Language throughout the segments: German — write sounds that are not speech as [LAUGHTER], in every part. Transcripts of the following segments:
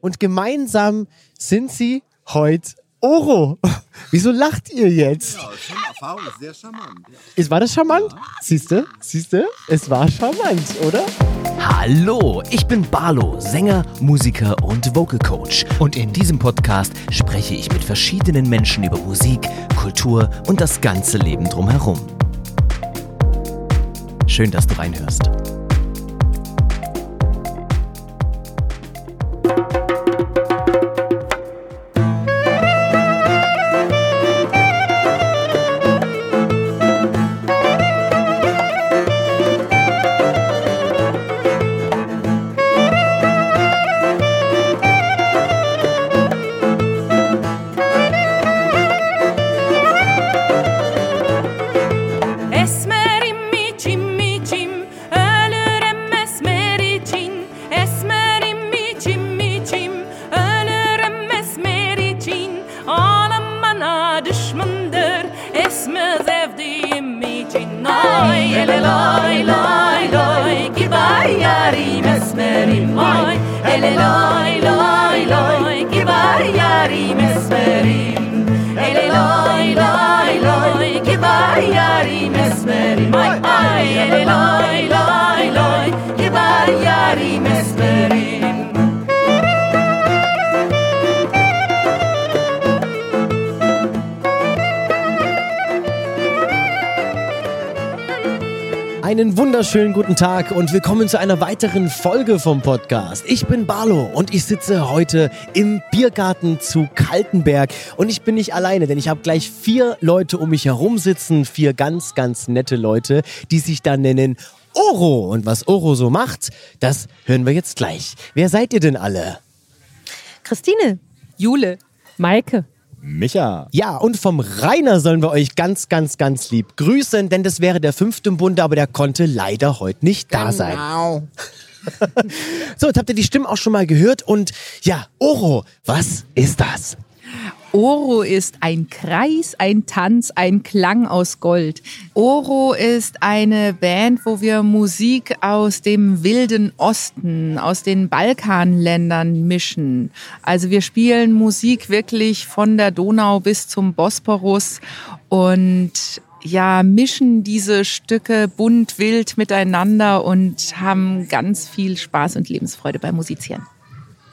Und gemeinsam sind sie heute Oro. [LAUGHS] Wieso lacht ihr jetzt? Ja, schon Erfahrung ist sehr charmant. Ist, war das charmant? Siehst du? Siehst du? Es war charmant, oder? Hallo, ich bin Barlo, Sänger, Musiker und Vocal Coach. Und in diesem Podcast spreche ich mit verschiedenen Menschen über Musik, Kultur und das ganze Leben drumherum. Schön, dass du reinhörst. Guten Tag und willkommen zu einer weiteren Folge vom Podcast. Ich bin Barlo und ich sitze heute im Biergarten zu Kaltenberg und ich bin nicht alleine, denn ich habe gleich vier Leute um mich herum sitzen, vier ganz, ganz nette Leute, die sich da nennen Oro. Und was Oro so macht, das hören wir jetzt gleich. Wer seid ihr denn alle? Christine. Jule. Maike. Micha. Ja, und vom Rainer sollen wir euch ganz, ganz, ganz lieb grüßen, denn das wäre der fünfte im Bunde, aber der konnte leider heute nicht da sein. [LAUGHS] So, jetzt habt ihr die Stimmen auch schon mal gehört und ja, Oro, was ist das? Oro ist ein Kreis, ein Tanz, ein Klang aus Gold. Oro ist eine Band, wo wir Musik aus dem wilden Osten, aus den Balkanländern mischen. Also wir spielen Musik wirklich von der Donau bis zum Bosporus und ja, mischen diese Stücke bunt, wild miteinander und haben ganz viel Spaß und Lebensfreude beim Musizieren.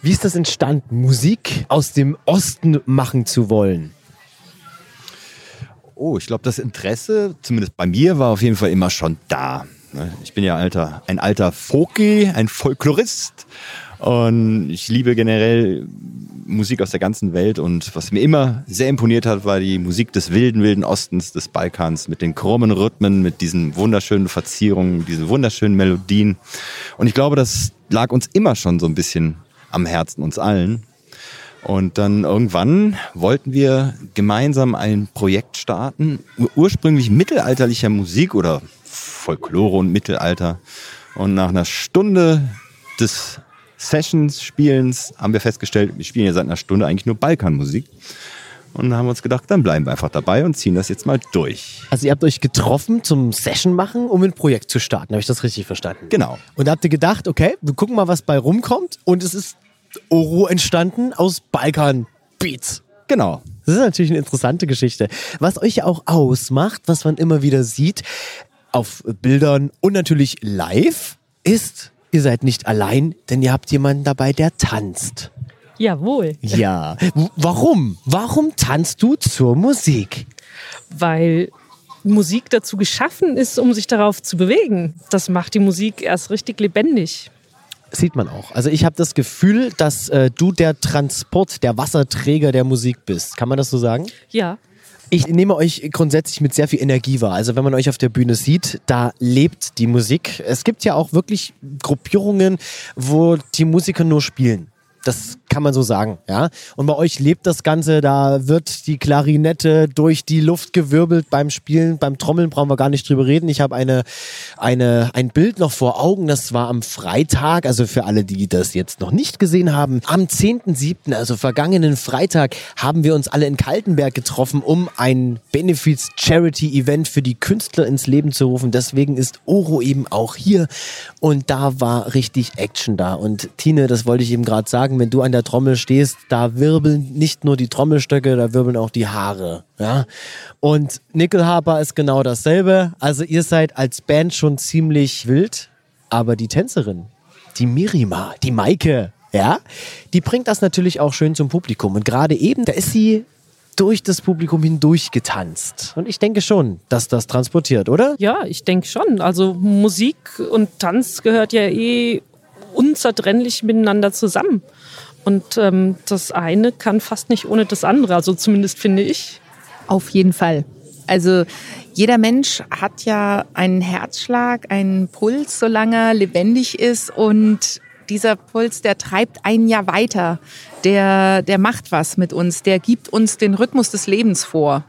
Wie ist das entstanden, Musik aus dem Osten machen zu wollen? Oh, ich glaube, das Interesse, zumindest bei mir, war auf jeden Fall immer schon da. Ne? Ich bin ja alter, ein alter Folky, ein Folklorist. Und ich liebe generell Musik aus der ganzen Welt. Und was mir immer sehr imponiert hat, war die Musik des wilden, wilden Ostens, des Balkans, mit den krummen Rhythmen, mit diesen wunderschönen Verzierungen, diesen wunderschönen Melodien. Und ich glaube, das lag uns immer schon so ein bisschen am Herzen, uns allen. Und dann irgendwann wollten wir gemeinsam ein Projekt starten, ur- ursprünglich mittelalterlicher Musik oder Folklore und Mittelalter. Und nach einer Stunde des Sessions, Spielens, haben wir festgestellt, wir spielen ja seit einer Stunde eigentlich nur Balkanmusik. Und dann haben wir uns gedacht, dann bleiben wir einfach dabei und ziehen das jetzt mal durch. Also ihr habt euch getroffen zum Session machen, um ein Projekt zu starten. Habe ich das richtig verstanden? Genau. Und da habt ihr gedacht, okay, wir gucken mal, was bei rumkommt. Und es ist Oro entstanden aus Balkan Beats. Genau. Das ist natürlich eine interessante Geschichte. Was euch ja auch ausmacht, was man immer wieder sieht, auf Bildern und natürlich live, ist, ihr seid nicht allein, denn ihr habt jemanden dabei, der tanzt. Jawohl. Ja. Warum? Warum tanzt du zur Musik? Weil Musik dazu geschaffen ist, um sich darauf zu bewegen. Das macht die Musik erst richtig lebendig. Sieht man auch. Also ich habe das Gefühl, dass äh, du der Transport, der Wasserträger der Musik bist. Kann man das so sagen? Ja. Ich nehme euch grundsätzlich mit sehr viel Energie wahr. Also wenn man euch auf der Bühne sieht, da lebt die Musik. Es gibt ja auch wirklich Gruppierungen, wo die Musiker nur spielen. Das kann man so sagen, ja. Und bei euch lebt das Ganze, da wird die Klarinette durch die Luft gewirbelt beim Spielen, beim Trommeln brauchen wir gar nicht drüber reden. Ich habe eine, eine, ein Bild noch vor Augen, das war am Freitag, also für alle, die das jetzt noch nicht gesehen haben. Am 10.7., also vergangenen Freitag, haben wir uns alle in Kaltenberg getroffen, um ein Benefits-Charity-Event für die Künstler ins Leben zu rufen. Deswegen ist Oro eben auch hier und da war richtig Action da. Und Tine, das wollte ich eben gerade sagen, sagen, wenn du an der Trommel stehst, da wirbeln nicht nur die Trommelstöcke, da wirbeln auch die Haare. Ja? Und Nickelharper ist genau dasselbe. Also ihr seid als Band schon ziemlich wild, aber die Tänzerin, die Mirima, die Maike, ja, die bringt das natürlich auch schön zum Publikum. Und gerade eben, da ist sie durch das Publikum hindurch getanzt. Und ich denke schon, dass das transportiert, oder? Ja, ich denke schon. Also Musik und Tanz gehört ja eh unzertrennlich miteinander zusammen. Und ähm, das eine kann fast nicht ohne das andere. Also zumindest finde ich. Auf jeden Fall. Also jeder Mensch hat ja einen Herzschlag, einen Puls, solange er lebendig ist und dieser Puls, der treibt einen ja weiter. Der, der macht was mit uns. Der gibt uns den Rhythmus des Lebens vor.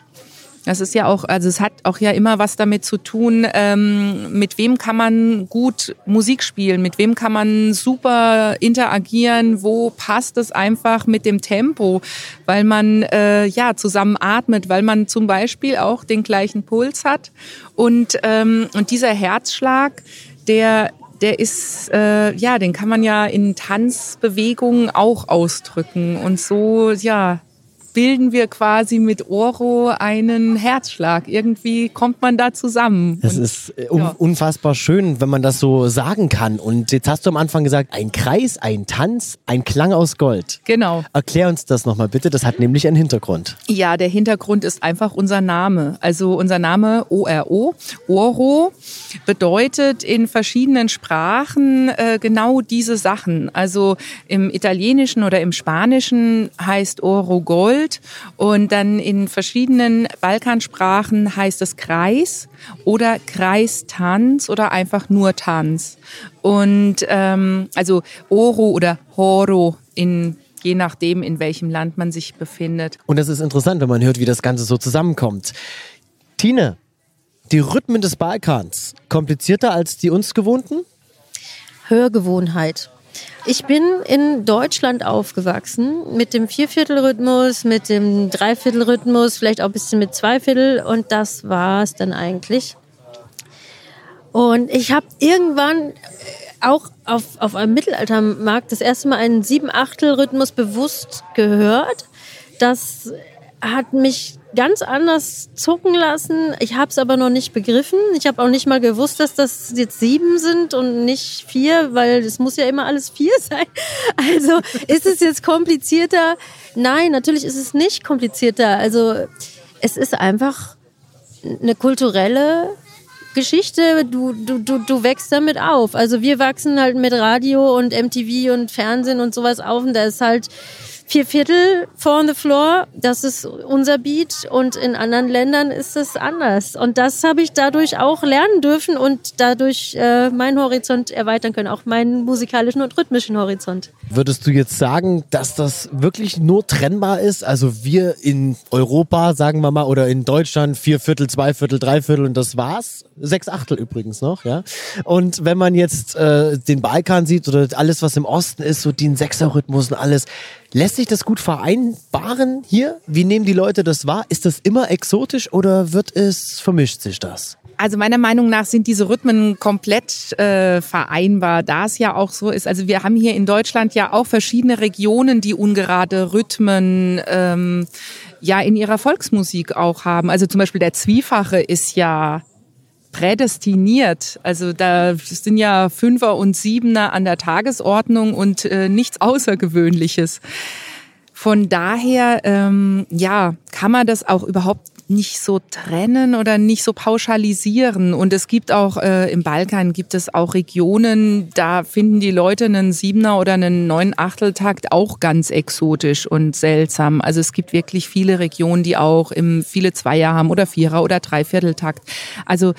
Das ist ja auch, also es hat auch ja immer was damit zu tun, ähm, mit wem kann man gut Musik spielen, mit wem kann man super interagieren, wo passt es einfach mit dem Tempo, weil man äh, ja zusammen atmet, weil man zum Beispiel auch den gleichen Puls hat und ähm, und dieser Herzschlag, der der ist, äh, ja, den kann man ja in Tanzbewegungen auch ausdrücken. Und so, ja, bilden wir quasi mit Oro einen Herzschlag. Irgendwie kommt man da zusammen. Das Und- ist äh, un ja. unfassbar schön, wenn man das so sagen kann. Und jetzt hast du am Anfang gesagt, ein Kreis, ein Tanz, ein Klang aus Gold. Genau. Erklär uns das nochmal bitte, das hat nämlich einen Hintergrund. Ja, der Hintergrund ist einfach unser Name. Also unser Name ORO, Oro, bedeutet in verschiedenen Sprachen äh, genau diese Sachen. Also im Italienischen oder im Spanischen heißt Oro Gold und dann in verschiedenen Balkansprachen heißt es Kreis oder Kreistanz oder einfach nur Tanz. Und ähm, also Oro oder Horo in je nachdem, in welchem Land man sich befindet. Und das ist interessant, wenn man hört, wie das Ganze so zusammenkommt. Tine, die Rhythmen des Balkans, komplizierter als die uns gewohnten? Hörgewohnheit. Ich bin in Deutschland aufgewachsen mit dem Vierviertelrhythmus, mit dem Dreiviertelrhythmus, vielleicht auch ein bisschen mit Zweiviertel und das war es dann eigentlich. Und ich habe irgendwann auch auf, auf einem Mittelaltermarkt das erste Mal einen Sieben-Achtel-Rhythmus bewusst gehört. Das hat mich ganz anders zucken lassen. Ich habe es aber noch nicht begriffen. Ich habe auch nicht mal gewusst, dass das jetzt sieben sind und nicht vier, weil es muss ja immer alles vier [LAUGHS] sein. Also ist es jetzt komplizierter? Nein, natürlich ist es nicht komplizierter. Also es ist einfach eine kulturelle Geschichte, du, du, du, du wächst damit auf. Also wir wachsen halt mit Radio und MTV und Fernsehen und sowas auf und da ist halt vier Viertel four on the floor, das ist unser Beat und in anderen Ländern ist es anders. Und das habe ich dadurch auch lernen dürfen und dadurch äh, meinen Horizont erweitern können, auch meinen musikalischen und rhythmischen Horizont. Würdest du jetzt sagen, dass das wirklich nur trennbar ist? Also wir in Europa, sagen wir mal, oder in Deutschland vier Viertel, zwei Viertel, drei Viertel und das war's. Sechs Achtel übrigens noch, ja. Und wenn man jetzt äh, den Balkan sieht oder alles, was im Osten ist, so den Sechserrhythmus und alles, lässt sich das gut vereinbaren hier? Wie nehmen die Leute das wahr? Ist das immer exotisch oder wird es, vermischt sich das? Also meiner Meinung nach sind diese Rhythmen komplett äh, vereinbar, da es ja auch so ist. Also wir haben hier in Deutschland ja auch verschiedene Regionen, die ungerade Rhythmen ähm, ja in ihrer Volksmusik auch haben. Also zum Beispiel der Zwiefache ist ja prädestiniert. Also da sind ja Fünfer und Siebener an der Tagesordnung und äh, nichts Außergewöhnliches. Von daher, ähm, ja, kann man das auch überhaupt nicht so trennen oder nicht so pauschalisieren. Und es gibt auch äh, im Balkan gibt es auch Regionen, da finden die Leute einen Siebener oder einen neun Achteltakt auch ganz exotisch und seltsam. Also es gibt wirklich viele Regionen, die auch im viele Zweier haben oder Vierer oder Dreivierteltakt. Also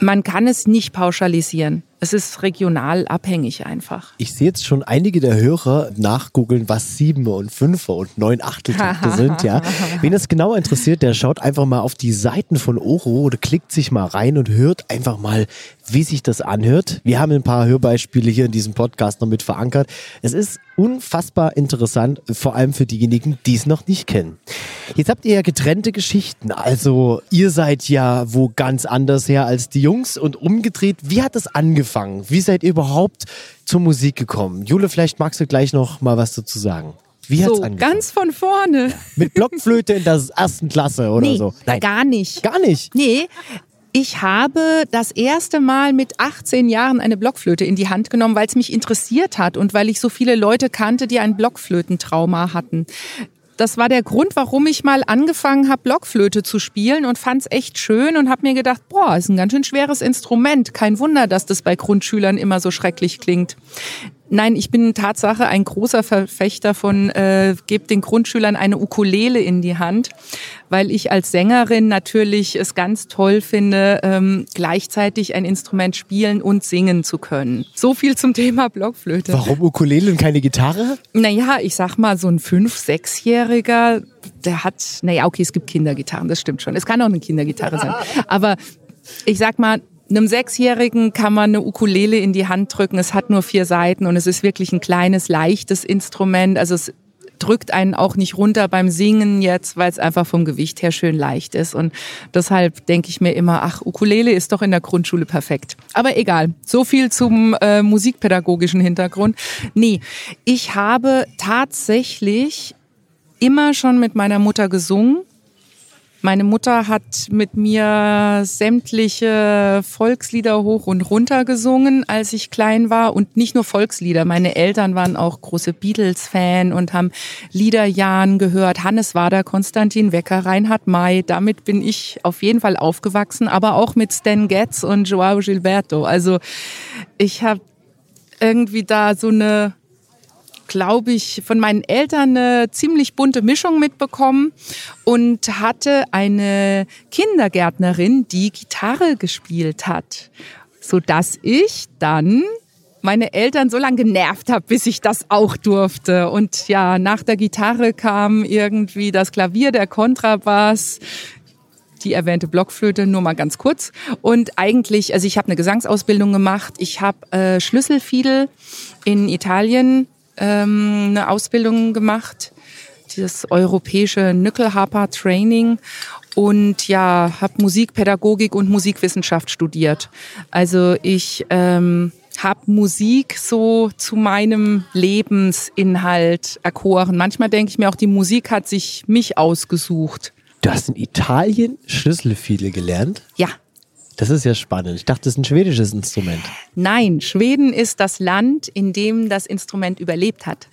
man kann es nicht pauschalisieren. Es ist regional abhängig einfach. Ich sehe jetzt schon einige der Hörer nachgoogeln, was Sieben und Fünfer und neun Achteltakte [LAUGHS] sind, ja. Wen das genauer interessiert, der schaut einfach mal auf die Seiten von Oro oder klickt sich mal rein und hört einfach mal, wie sich das anhört. Wir haben ein paar Hörbeispiele hier in diesem Podcast noch mit verankert. Es ist unfassbar interessant, vor allem für diejenigen, die es noch nicht kennen. Jetzt habt ihr ja getrennte Geschichten. Also ihr seid ja wo ganz anders her als die Jungs und umgedreht. Wie hat das angefangen? Wie seid ihr überhaupt zur Musik gekommen? Jule, vielleicht magst du gleich noch mal was dazu sagen. Wie hat's So, angefangen? ganz von vorne. Mit Blockflöte in der ersten Klasse oder nee, so? Nein, gar nicht. gar nicht. Nee, ich habe das erste Mal mit 18 Jahren eine Blockflöte in die Hand genommen, weil es mich interessiert hat und weil ich so viele Leute kannte, die ein Blockflötentrauma hatten. Das war der Grund, warum ich mal angefangen habe, Blockflöte zu spielen und fand es echt schön und habe mir gedacht, boah, ist ein ganz schön schweres Instrument. Kein Wunder, dass das bei Grundschülern immer so schrecklich klingt. Nein, ich bin Tatsache ein großer Verfechter von, äh, gebt den Grundschülern eine Ukulele in die Hand, weil ich als Sängerin natürlich es ganz toll finde, ähm, gleichzeitig ein Instrument spielen und singen zu können. So viel zum Thema Blockflöte. Warum Ukulele und keine Gitarre? Naja, ich sag mal, so ein Fünf-, Sechsjähriger, der hat, naja, okay, es gibt Kindergitarren, das stimmt schon. Es kann auch eine Kindergitarre sein. Aber ich sag mal, einem Sechsjährigen kann man eine Ukulele in die Hand drücken. Es hat nur vier Seiten und es ist wirklich ein kleines, leichtes Instrument. Also es drückt einen auch nicht runter beim Singen jetzt, weil es einfach vom Gewicht her schön leicht ist. Und deshalb denke ich mir immer, ach, Ukulele ist doch in der Grundschule perfekt. Aber egal, so viel zum äh, musikpädagogischen Hintergrund. Nee, ich habe tatsächlich immer schon mit meiner Mutter gesungen. Meine Mutter hat mit mir sämtliche Volkslieder hoch und runter gesungen, als ich klein war. Und nicht nur Volkslieder. Meine Eltern waren auch große Beatles-Fan und haben Liederjahren gehört. Hannes Wader, Konstantin Wecker, Reinhard May. Damit bin ich auf jeden Fall aufgewachsen. Aber auch mit Stan Getz und Joao Gilberto. Also ich habe irgendwie da so eine glaube ich, von meinen Eltern eine ziemlich bunte Mischung mitbekommen und hatte eine Kindergärtnerin, die Gitarre gespielt hat, so dass ich dann meine Eltern so lange genervt habe, bis ich das auch durfte. Und ja, nach der Gitarre kam irgendwie das Klavier, der Kontrabass, die erwähnte Blockflöte, nur mal ganz kurz. Und eigentlich, also ich habe eine Gesangsausbildung gemacht. Ich habe äh, Schlüsselfiedel in Italien ähm, eine Ausbildung gemacht, dieses europäische Nyckelharper Training und ja, habe Musikpädagogik und Musikwissenschaft studiert. Also ich ähm, habe Musik so zu meinem Lebensinhalt erkoren. Manchmal denke ich mir auch, die Musik hat sich mich ausgesucht. Du hast in Italien Schlüsselfiedel gelernt? Ja, Das ist ja spannend. Ich dachte, das ist ein schwedisches Instrument. Nein, Schweden ist das Land, in dem das Instrument überlebt hat.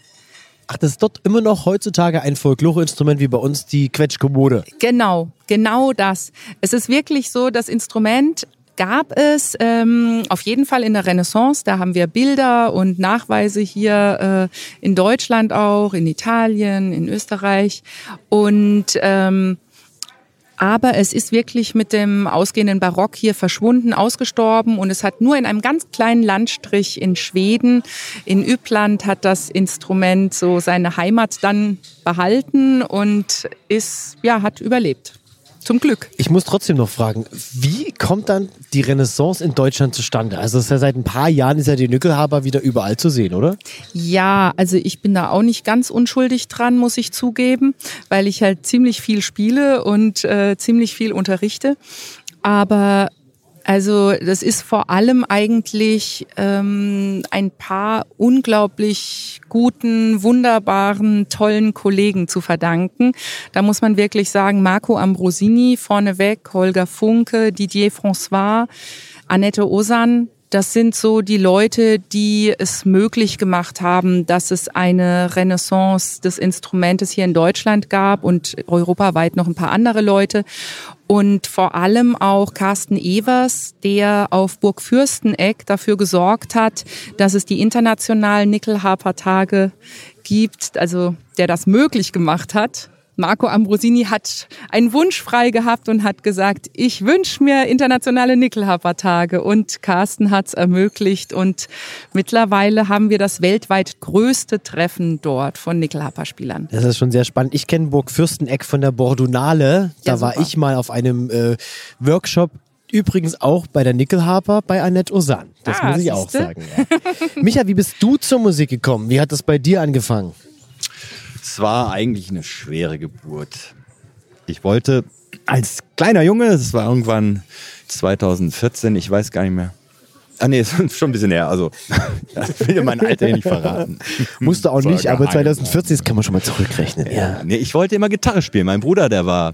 Ach, das ist dort immer noch heutzutage ein Folkloreinstrument wie bei uns die Quetschkommode. Genau, genau das. Es ist wirklich so, das Instrument gab es ähm, auf jeden Fall in der Renaissance. Da haben wir Bilder und Nachweise hier äh, in Deutschland auch, in Italien, in Österreich. Und ähm, aber es ist wirklich mit dem ausgehenden Barock hier verschwunden, ausgestorben und es hat nur in einem ganz kleinen Landstrich in Schweden, in Üppland, hat das Instrument so seine Heimat dann behalten und ist, ja, hat überlebt. Zum Glück. Ich muss trotzdem noch fragen, wie kommt dann die Renaissance in Deutschland zustande? Also ja seit ein paar Jahren ist ja die Nückelhaber wieder überall zu sehen, oder? Ja, also ich bin da auch nicht ganz unschuldig dran, muss ich zugeben, weil ich halt ziemlich viel spiele und äh, ziemlich viel unterrichte. Aber also das ist vor allem eigentlich ähm, ein paar unglaublich guten, wunderbaren, tollen Kollegen zu verdanken. Da muss man wirklich sagen, Marco Ambrosini vorneweg, Holger Funke, Didier François, Annette Osan, das sind so die Leute, die es möglich gemacht haben, dass es eine Renaissance des Instrumentes hier in Deutschland gab und europaweit noch ein paar andere Leute. Und vor allem auch Carsten Evers, der auf Burg Fürsteneck dafür gesorgt hat, dass es die internationalen Nickelharper-Tage gibt, also der das möglich gemacht hat. Marco Ambrosini hat einen Wunsch frei gehabt und hat gesagt, ich wünsche mir internationale Nickelharper-Tage und Carsten hat es ermöglicht und mittlerweile haben wir das weltweit größte Treffen dort von Nickelharper-Spielern. Das ist schon sehr spannend. Ich kenne Burg Fürsteneck von der Bordunale. Da Ja, war ich mal auf einem äh, Workshop. Übrigens auch bei der Nickelharper bei Annette Osan. Das Ah, muss ich auch siehste? sagen. Ja. Micha, wie bist du zur Musik gekommen? Wie hat das bei dir angefangen? Es war eigentlich eine schwere Geburt. Ich wollte als kleiner Junge, das war irgendwann 2014, ich weiß gar nicht mehr. Ah nee, [LAUGHS] ist schon ein bisschen näher. Also, [LAUGHS] ich will ja mein Alter hier nicht verraten. [LAUGHS] Musst du auch nicht, aber geheim. 2014, das kann man schon mal zurückrechnen. Ja. Nee, ich wollte immer Gitarre spielen. Mein Bruder, der war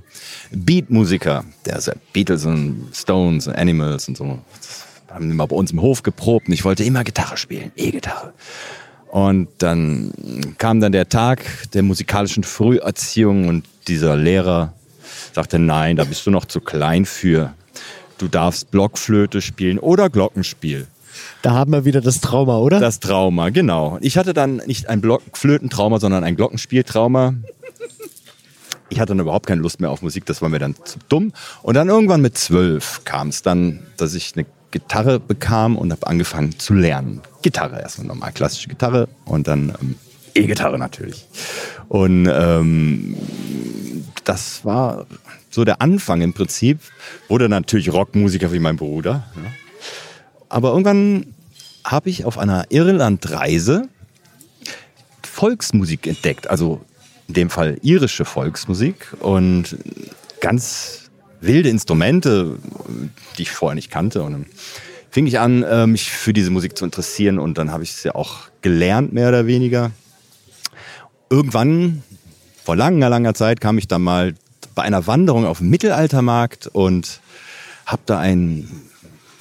Beatmusiker. Der ist ja Beatles und Stones und Animals und so. Das haben immer bei uns im Hof geprobt und ich wollte immer Gitarre spielen. E-Gitarre. Und dann kam dann der Tag der musikalischen Früherziehung und dieser Lehrer sagte, nein, da bist du noch zu klein für. Du darfst Blockflöte spielen oder Glockenspiel. Da haben wir wieder das Trauma, oder? Das Trauma, genau. Ich hatte dann nicht ein Blockflötentrauma, sondern ein Glockenspieltrauma. Ich hatte dann überhaupt keine Lust mehr auf Musik, das war mir dann zu dumm. Und dann irgendwann mit zwölf kam es dann, dass ich eine Gitarre bekam und habe angefangen zu lernen. Gitarre, erstmal normal klassische Gitarre und dann ähm, E-Gitarre natürlich. Und ähm, das war so der Anfang im Prinzip. Wurde natürlich Rockmusiker wie mein Bruder. Ja. Aber irgendwann habe ich auf einer Irlandreise Volksmusik entdeckt, also in dem Fall irische Volksmusik und ganz wilde Instrumente, die ich vorher nicht kannte. Und dann fing ich an, äh, mich für diese Musik zu interessieren und dann habe ich es ja auch gelernt, mehr oder weniger. Irgendwann, vor langer, langer Zeit, kam ich dann mal bei einer Wanderung auf dem Mittelaltermarkt und habe da einen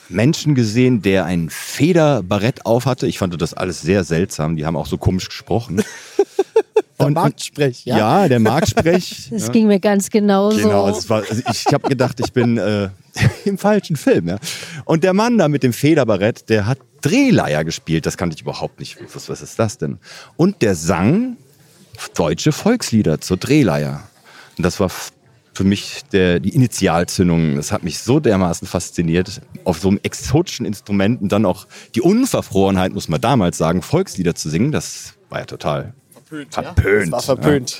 Menschen gesehen, der ein Federbarett aufhatte. Ich fand das alles sehr seltsam. Die haben auch so komisch gesprochen. [LAUGHS] Der Marktsprech, ja. Ja, der Marktsprech. [LAUGHS] Das ja. ging mir ganz genauso. Genau, es war, also ich habe gedacht, ich bin äh, [LAUGHS] im falschen Film. Ja. Und der Mann da mit dem Federbarett, der hat Drehleier gespielt. Das kannte ich überhaupt nicht. Was, was ist das denn? Und der sang deutsche Volkslieder zur Drehleier. Und das war für mich der, die Initialzündung. Das hat mich so dermaßen fasziniert, auf so einem exotischen Instrument und dann auch die Unverfrorenheit, muss man damals sagen, Volkslieder zu singen. Das war ja total verpönt. Das war verpönt.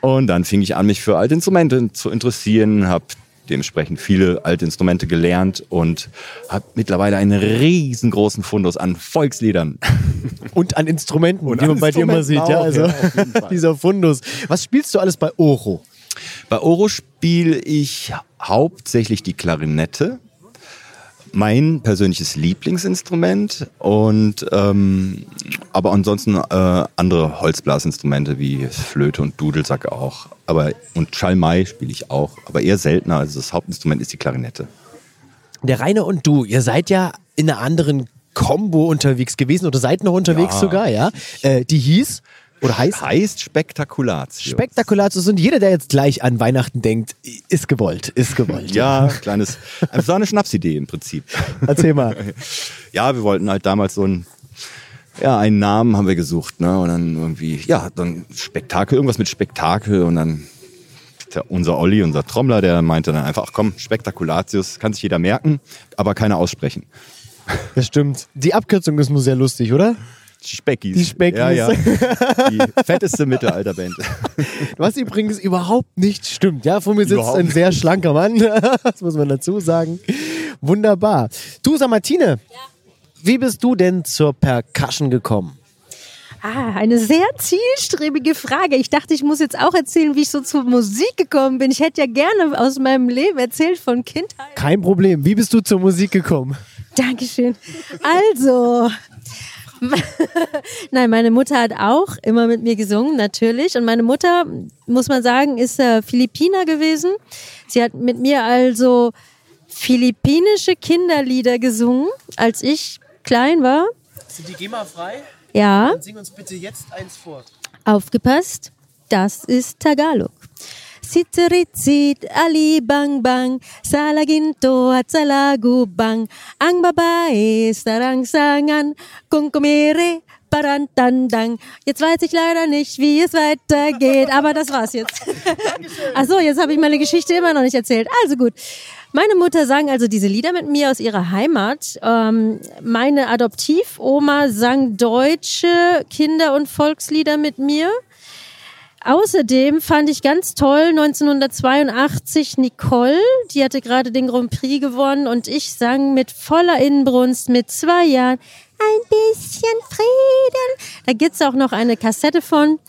Und dann fing ich an, mich für alte Instrumente zu interessieren, habe dementsprechend viele alte Instrumente gelernt und habe mittlerweile einen riesengroßen Fundus an Volksliedern. [LAUGHS] Und an Instrumenten, Und die an man bei dir immer sieht. Ja, auch, also ja, jeden Fall. [LAUGHS] dieser Fundus. Was spielst du alles bei Oro? Bei Oro spiele ich hauptsächlich die Klarinette, mein persönliches Lieblingsinstrument und ähm, aber ansonsten äh, andere Holzblasinstrumente wie Flöte und Dudelsack auch. Aber und Schalmei spiele ich auch, aber eher seltener. Also das Hauptinstrument ist die Klarinette. Der Rainer und du, ihr seid ja in einer anderen Combo unterwegs gewesen oder seid noch unterwegs Ja. sogar, ja? Äh, die hieß oder heißt Heißt Spektakulatius. Spektakulatius und jeder, der jetzt gleich an Weihnachten denkt, ist gewollt, ist gewollt. Ja, kleines, es war eine Schnapsidee im Prinzip. Erzähl mal. [LAUGHS] Ja, wir wollten halt damals so ein, ja, einen Namen haben wir gesucht, ne? Und dann irgendwie, ja, dann Spektakel, irgendwas mit Spektakel und dann unser Olli, unser Trommler, der meinte dann einfach, ach komm, Spektakulatius, kann sich jeder merken, aber keiner aussprechen. Das stimmt. Die Abkürzung ist nur sehr lustig, oder? Die Speckis. Die Speckis. Ja, ja. Die fetteste Mittelalterband. [LAUGHS] Was übrigens überhaupt nicht stimmt. Ja, vor mir sitzt Überhaupt ein sehr schlanker Mann. [LAUGHS] Das muss man dazu sagen. Wunderbar. Du, sag Martine, wie bist du denn zur Percussion gekommen? Ah, eine sehr zielstrebige Frage. Ich dachte, ich muss jetzt auch erzählen, wie ich so zur Musik gekommen bin. Ich hätte ja gerne aus meinem Leben erzählt von Kindheit. Kein Problem. Wie bist du zur Musik gekommen? Dankeschön. Also, [LAUGHS] nein, meine Mutter hat auch immer mit mir gesungen, natürlich. Und meine Mutter, muss man sagen, ist äh, Philippiner gewesen. Sie hat mit mir also philippinische Kinderlieder gesungen, als ich klein war. Sind die GEMA frei? Ja, Sing uns bitte jetzt eins vor. aufgepasst, das ist Tagalog. Sitseritsit, Ali Bang Bang, Salaginto at Salagubang, ang babae sarangsangan, kung kumire, parantandang. Jetzt weiß ich leider nicht, wie es weitergeht, aber das war's jetzt. Ach so, jetzt habe ich meine Geschichte immer noch nicht erzählt. Also gut. Meine Mutter sang also diese Lieder mit mir aus ihrer Heimat. Ähm, meine Adoptivoma sang deutsche Kinder- und Volkslieder mit mir. Außerdem fand ich ganz toll 1982 Nicole, die hatte gerade den Grand Prix gewonnen und ich sang mit voller Inbrunst mit zwei Jahren ein bisschen Frieden. Da gibt's auch noch eine Kassette von.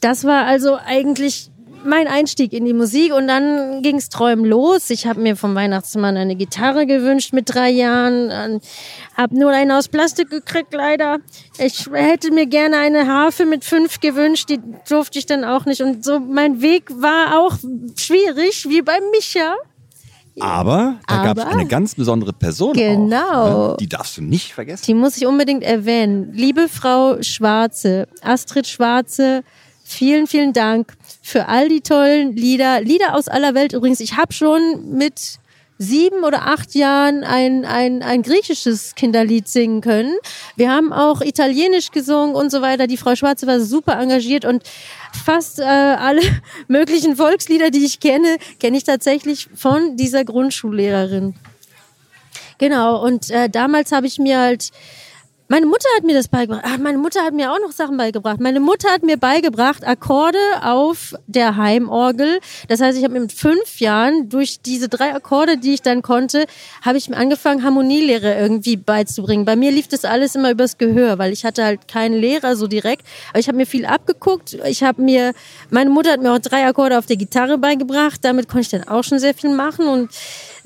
Das war also eigentlich mein Einstieg in die Musik und dann ging's Träumen los. Ich habe mir vom Weihnachtsmann eine Gitarre gewünscht mit drei Jahren, habe nur eine aus Plastik gekriegt leider. Ich hätte mir gerne eine Harfe mit fünf gewünscht, die durfte ich dann auch nicht und so mein Weg war auch schwierig wie bei Micha. Aber da gab es eine ganz besondere Person. Genau. Auch, ne? Die darfst du nicht vergessen. Die muss ich unbedingt erwähnen. Liebe Frau Schwarze, Astrid Schwarze, vielen, vielen Dank für all die tollen Lieder. Lieder aus aller Welt übrigens. Ich habe schon mit sieben oder acht Jahren ein, ein, ein griechisches Kinderlied singen können. Wir haben auch Italienisch gesungen und so weiter. Die Frau Schwarze war super engagiert und fast äh, alle [LAUGHS] möglichen Volkslieder, die ich kenne, kenne ich tatsächlich von dieser Grundschullehrerin. Genau, und äh, damals habe ich mir halt, meine Mutter hat mir das beigebracht. Ach, meine Mutter hat mir auch noch Sachen beigebracht. Meine Mutter hat mir beigebracht Akkorde auf der Heimorgel. Das heißt, ich habe mit fünf Jahren durch diese drei Akkorde, die ich dann konnte, habe ich mir angefangen, Harmonielehre irgendwie beizubringen. Bei mir lief das alles immer übers Gehör, weil ich hatte halt keinen Lehrer so direkt. Aber ich habe mir viel abgeguckt. Ich habe mir, meine Mutter hat mir auch drei Akkorde auf der Gitarre beigebracht. Damit konnte ich dann auch schon sehr viel machen und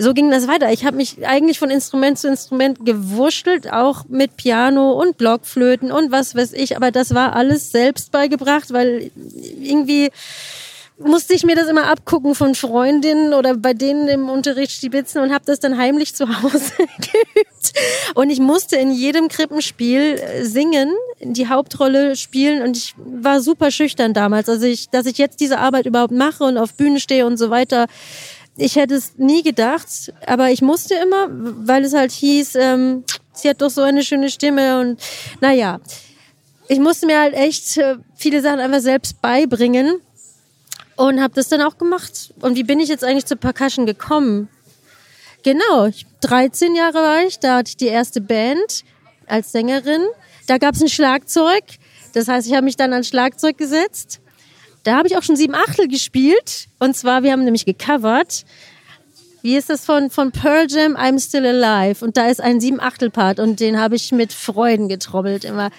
so ging das weiter. Ich habe mich eigentlich von Instrument zu Instrument gewurschtelt, auch mit Piano und Blockflöten und was weiß ich. Aber das war alles selbst beigebracht, weil irgendwie musste ich mir das immer abgucken von Freundinnen oder bei denen im Unterricht stibitzen und habe das dann heimlich zu Hause [LAUGHS] geübt. Und ich musste in jedem Krippenspiel äh, singen, die Hauptrolle spielen und ich war super schüchtern damals. Also ich, dass ich jetzt diese Arbeit überhaupt mache und auf Bühne stehe und so weiter, ich hätte es nie gedacht, aber ich musste immer, weil es halt hieß, ähm, sie hat doch so eine schöne Stimme und naja, ich musste mir halt echt äh, viele Sachen einfach selbst beibringen und habe das dann auch gemacht. Und wie bin ich jetzt eigentlich zur Percussion gekommen? Genau, ich, 13 Jahre war ich, da hatte ich die erste Band als Sängerin. Da gab es ein Schlagzeug, das heißt, ich habe mich dann ans Schlagzeug gesetzt. Da habe ich auch schon sieben Achtel gespielt. Und zwar, wir haben nämlich gecovert. Wie ist das von, von Pearl Jam, I'm Still Alive? Und da ist ein sieben Achtel Part und den habe ich mit Freuden getrommelt immer.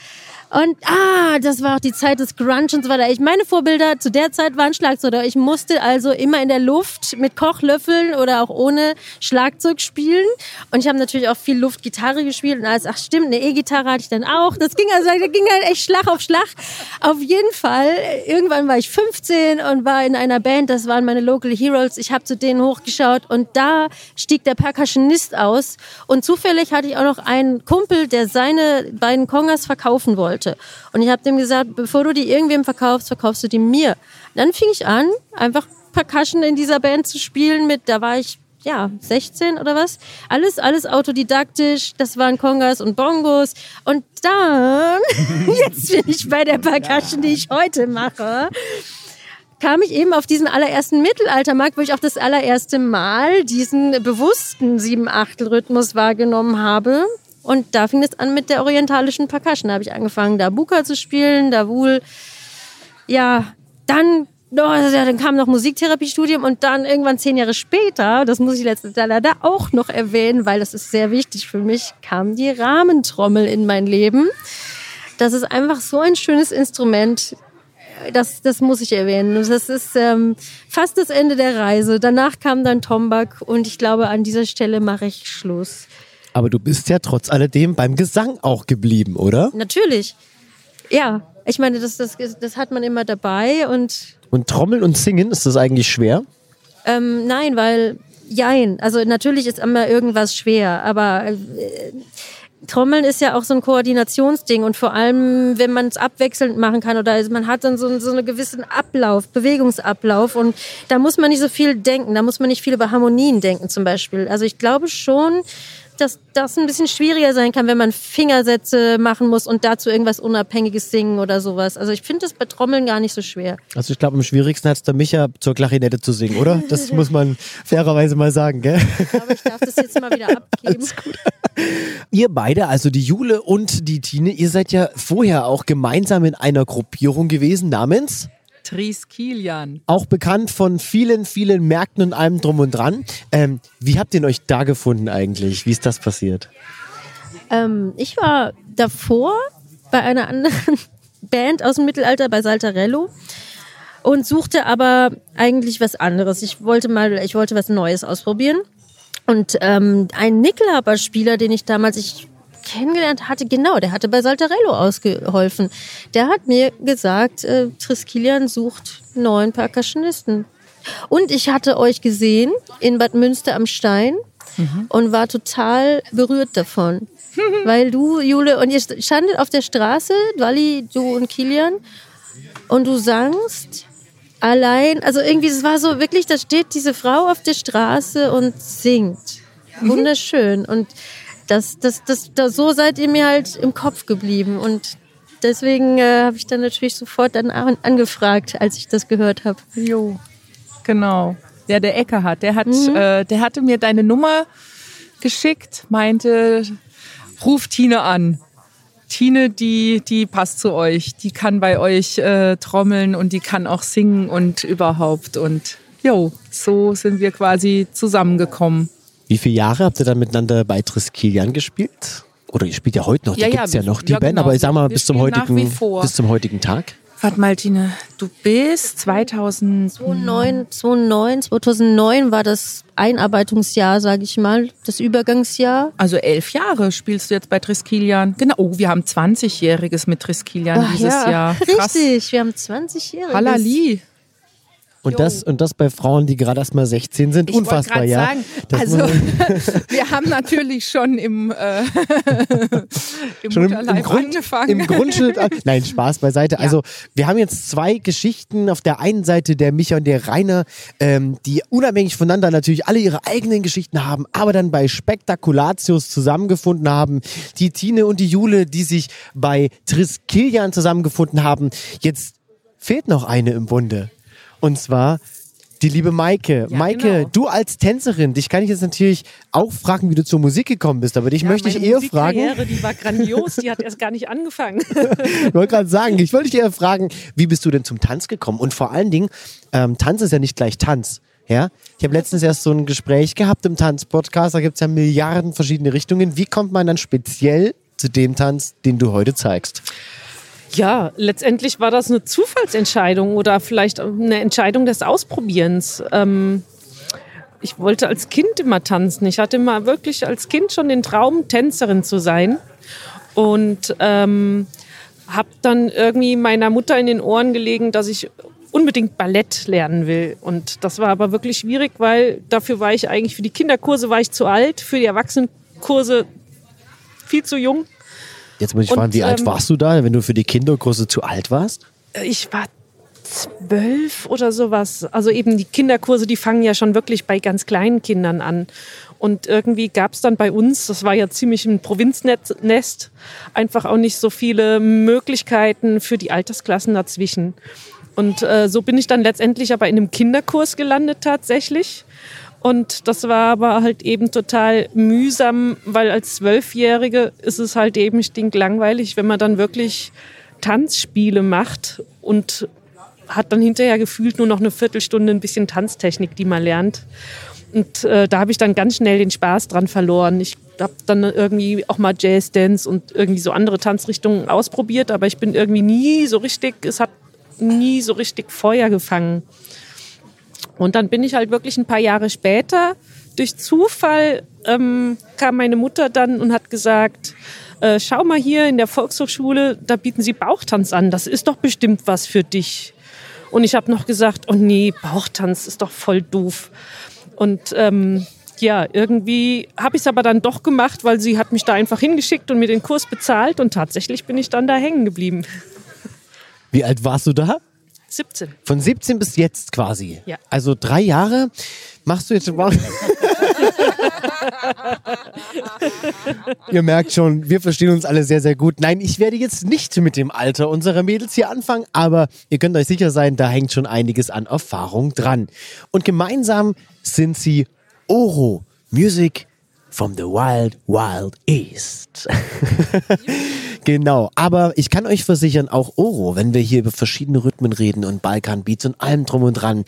Und ah, das war auch die Zeit des Grunge und so weiter. Ich, meine Vorbilder zu der Zeit waren Schlagzeuger. Ich musste also immer in der Luft mit Kochlöffeln oder auch ohne Schlagzeug spielen. Und ich habe natürlich auch viel Luftgitarre gespielt. Und als, ach stimmt, eine E-Gitarre hatte ich dann auch. Das ging also, da ging halt echt Schlag auf Schlag. Auf jeden Fall, irgendwann war ich 15 und war in einer Band, das waren meine Local Heroes. Ich habe zu denen hochgeschaut und da stieg der Percussionist aus. Und zufällig hatte ich auch noch einen Kumpel, der seine beiden Kongas verkaufen wollte. Und ich habe dem gesagt, bevor du die irgendwem verkaufst, verkaufst du die mir. Dann fing ich an, einfach Percussion in dieser Band zu spielen mit, da war ich ja, 16 oder was. Alles, alles autodidaktisch. Das waren Kongas und Bongos. Und dann, [LAUGHS] jetzt bin ich bei der Percussion, die ich heute mache, kam ich eben auf diesen allerersten Mittelaltermarkt, wo ich auch das allererste Mal diesen bewussten Sieben-Achtel-Rhythmus wahrgenommen habe. Und da fing es an mit der orientalischen Percussion. Da habe ich angefangen, da Buka zu spielen, da wohl, ja, dann, oh, dann kam noch Musiktherapiestudium und dann irgendwann zehn Jahre später, das muss ich letztes Jahr leider auch noch erwähnen, weil das ist sehr wichtig für mich, kam die Rahmentrommel in mein Leben. Das ist einfach so ein schönes Instrument. Das, das muss ich erwähnen. Das ist ähm, fast das Ende der Reise. Danach kam dann Tombak und ich glaube, an dieser Stelle mache ich Schluss. Aber du bist ja trotz alledem beim Gesang auch geblieben, oder? Natürlich. Ja, ich meine, das, das, das hat man immer dabei und Und Trommeln und Singen, ist das eigentlich schwer? ähm, nein, weil jein. Also natürlich ist immer irgendwas schwer, aber äh, Trommeln ist ja auch so ein Koordinationsding und vor allem, wenn man es abwechselnd machen kann oder also man hat dann so, so einen gewissen Ablauf, Bewegungsablauf und da muss man nicht so viel denken, da muss man nicht viel über Harmonien denken zum Beispiel. Also ich glaube schon, dass das ein bisschen schwieriger sein kann, wenn man Fingersätze machen muss und dazu irgendwas Unabhängiges singen oder sowas. Also ich finde das bei Trommeln gar nicht so schwer. Also ich glaube, am schwierigsten hat es der Micha zur Klarinette zu singen, oder? Das muss man [LAUGHS] fairerweise mal sagen, gell? Aber ich darf das jetzt mal wieder [LAUGHS] abgeben. Ihr beide, also die Jule und die Tine, ihr seid ja vorher auch gemeinsam in einer Gruppierung gewesen namens, Tris Kilian. auch bekannt von vielen, vielen Märkten und allem drum und dran. Ähm, wie habt ihr euch da gefunden eigentlich? Wie ist das passiert? Ähm, ich war davor bei einer anderen [LAUGHS] Band aus dem Mittelalter, bei Saltarello. und suchte aber eigentlich was anderes. Ich wollte mal, ich wollte was Neues ausprobieren. Und ähm, ein Nickelhaber-Spieler, den ich damals ich kennengelernt hatte, genau, der hatte bei Saltarello ausgeholfen. Der hat mir gesagt, äh, Triskelion sucht neuen Percussionisten. Und ich hatte euch gesehen in Bad Münster am Stein und war total berührt davon. [LAUGHS] Weil du, Jule, und ihr standet auf der Straße, Wally, du und Kilian, und du sangst allein, also irgendwie, es war so wirklich, da steht diese Frau auf der Straße und singt. Wunderschön. Und das, das, das, das, so seid ihr mir halt im Kopf geblieben. Und deswegen äh, habe ich dann natürlich sofort dann an, angefragt, als ich das gehört habe. Jo, genau. Ja, der Eckerhard, der hat, äh, der hatte mir deine Nummer geschickt, meinte, ruf Tine an. Tine, die, die passt zu euch, die kann bei euch äh, trommeln und die kann auch singen und überhaupt. Und jo, so sind wir quasi zusammengekommen. Wie viele Jahre habt ihr dann miteinander bei Triskelion gespielt? Oder ihr spielt ja heute noch, Ja, die ja, gibt's ja wir- noch, die ja, Band, genau. aber ich sag mal, Wir bis zum, heutigen, bis zum heutigen Tag. Warte mal, Tine, du bist 2000. 2009, 2009, 2009 war das Einarbeitungsjahr, sage ich mal, das Übergangsjahr. Also elf Jahre spielst du jetzt bei Triskelion. Genau, oh, wir haben 20-Jähriges mit Triskelion dieses ja, Jahr. Krass. Richtig, wir haben 20 Jahre. Und das, und das bei Frauen, die gerade erst mal 16 sind. Ich Unfassbar, ja. sagen, also [LAUGHS] wir haben natürlich schon im, äh, [LAUGHS] im schon im, im, Grund, angefangen. im Grundschild. an- [LAUGHS] Nein, Spaß beiseite. Also, wir haben jetzt zwei Geschichten. Auf der einen Seite der Micha und der Rainer, ähm, die unabhängig voneinander natürlich alle ihre eigenen Geschichten haben, aber dann bei Spektakulatius zusammengefunden haben. Die Tine und die Jule, die sich bei Triskelion zusammengefunden haben. Jetzt fehlt noch eine im Bunde. Und zwar die liebe Maike. Ja, Maike, genau. du als Tänzerin, dich kann ich jetzt natürlich auch fragen, wie du zur Musik gekommen bist, aber dich Ja, möchte ich eher fragen. Musikkarriere, die war grandios, die hat erst gar nicht angefangen. [LAUGHS] Ich wollte gerade sagen, ich wollte dich eher fragen, wie bist du denn zum Tanz gekommen? Und vor allen Dingen, ähm, Tanz ist ja nicht gleich Tanz. Ja? Ich habe letztens erst so ein Gespräch gehabt im Tanzpodcast, da gibt es ja Milliarden verschiedene Richtungen. Wie kommt man dann speziell zu dem Tanz, den du heute zeigst? Ja, letztendlich war das eine Zufallsentscheidung oder vielleicht eine Entscheidung des Ausprobierens. Ähm, ich wollte als Kind immer tanzen. Ich hatte mal wirklich als Kind schon den Traum, Tänzerin zu sein. Und ähm, habe dann irgendwie meiner Mutter in den Ohren gelegen, dass ich unbedingt Ballett lernen will. Und das war aber wirklich schwierig, weil dafür war ich eigentlich, für die Kinderkurse war ich zu alt, für die Erwachsenenkurse viel zu jung. Jetzt muss ich Und, fragen, wie alt ähm, warst du da, wenn du für die Kinderkurse zu alt warst? ich war zwölf oder sowas. Also eben die Kinderkurse, die fangen ja schon wirklich bei ganz kleinen Kindern an. Und irgendwie gab es dann bei uns, das war ja ziemlich ein Provinznest, einfach auch nicht so viele Möglichkeiten für die Altersklassen dazwischen. Und äh, so bin ich dann letztendlich aber in einem Kinderkurs gelandet tatsächlich. Und das war aber halt eben total mühsam, weil als Zwölfjährige ist es halt eben stinklangweilig, wenn man dann wirklich Tanzspiele macht und hat dann hinterher gefühlt nur noch eine Viertelstunde ein bisschen Tanztechnik, die man lernt. Und äh, da habe ich dann ganz schnell den Spaß dran verloren. Ich habe dann irgendwie auch mal Jazz Dance und irgendwie so andere Tanzrichtungen ausprobiert, aber ich bin irgendwie nie so richtig, es hat nie so richtig Feuer gefangen. Und dann bin ich halt wirklich ein paar Jahre später, durch Zufall ähm, kam meine Mutter dann und hat gesagt, äh, schau mal hier in der Volkshochschule, da bieten sie Bauchtanz an, das ist doch bestimmt was für dich. Und ich habe noch gesagt, oh nee, Bauchtanz ist doch voll doof. Und ähm, ja, irgendwie habe ich es aber dann doch gemacht, weil sie hat mich da einfach hingeschickt und mir den Kurs bezahlt und tatsächlich bin ich dann da hängen geblieben. Wie alt warst du da? 17. Von 17 bis jetzt quasi. Ja. Also drei Jahre machst du jetzt. [LAUGHS] Ihr merkt schon, wir verstehen uns alle sehr, sehr gut. Nein, ich werde jetzt nicht mit dem Alter unserer Mädels hier anfangen, aber ihr könnt euch sicher sein, da hängt schon einiges an Erfahrung dran. Und gemeinsam sind sie Oro, Music from the Wild, Wild East. [LAUGHS] Genau, aber ich kann euch versichern, auch Oro, wenn wir hier über verschiedene Rhythmen reden und Balkanbeats und allem drum und dran.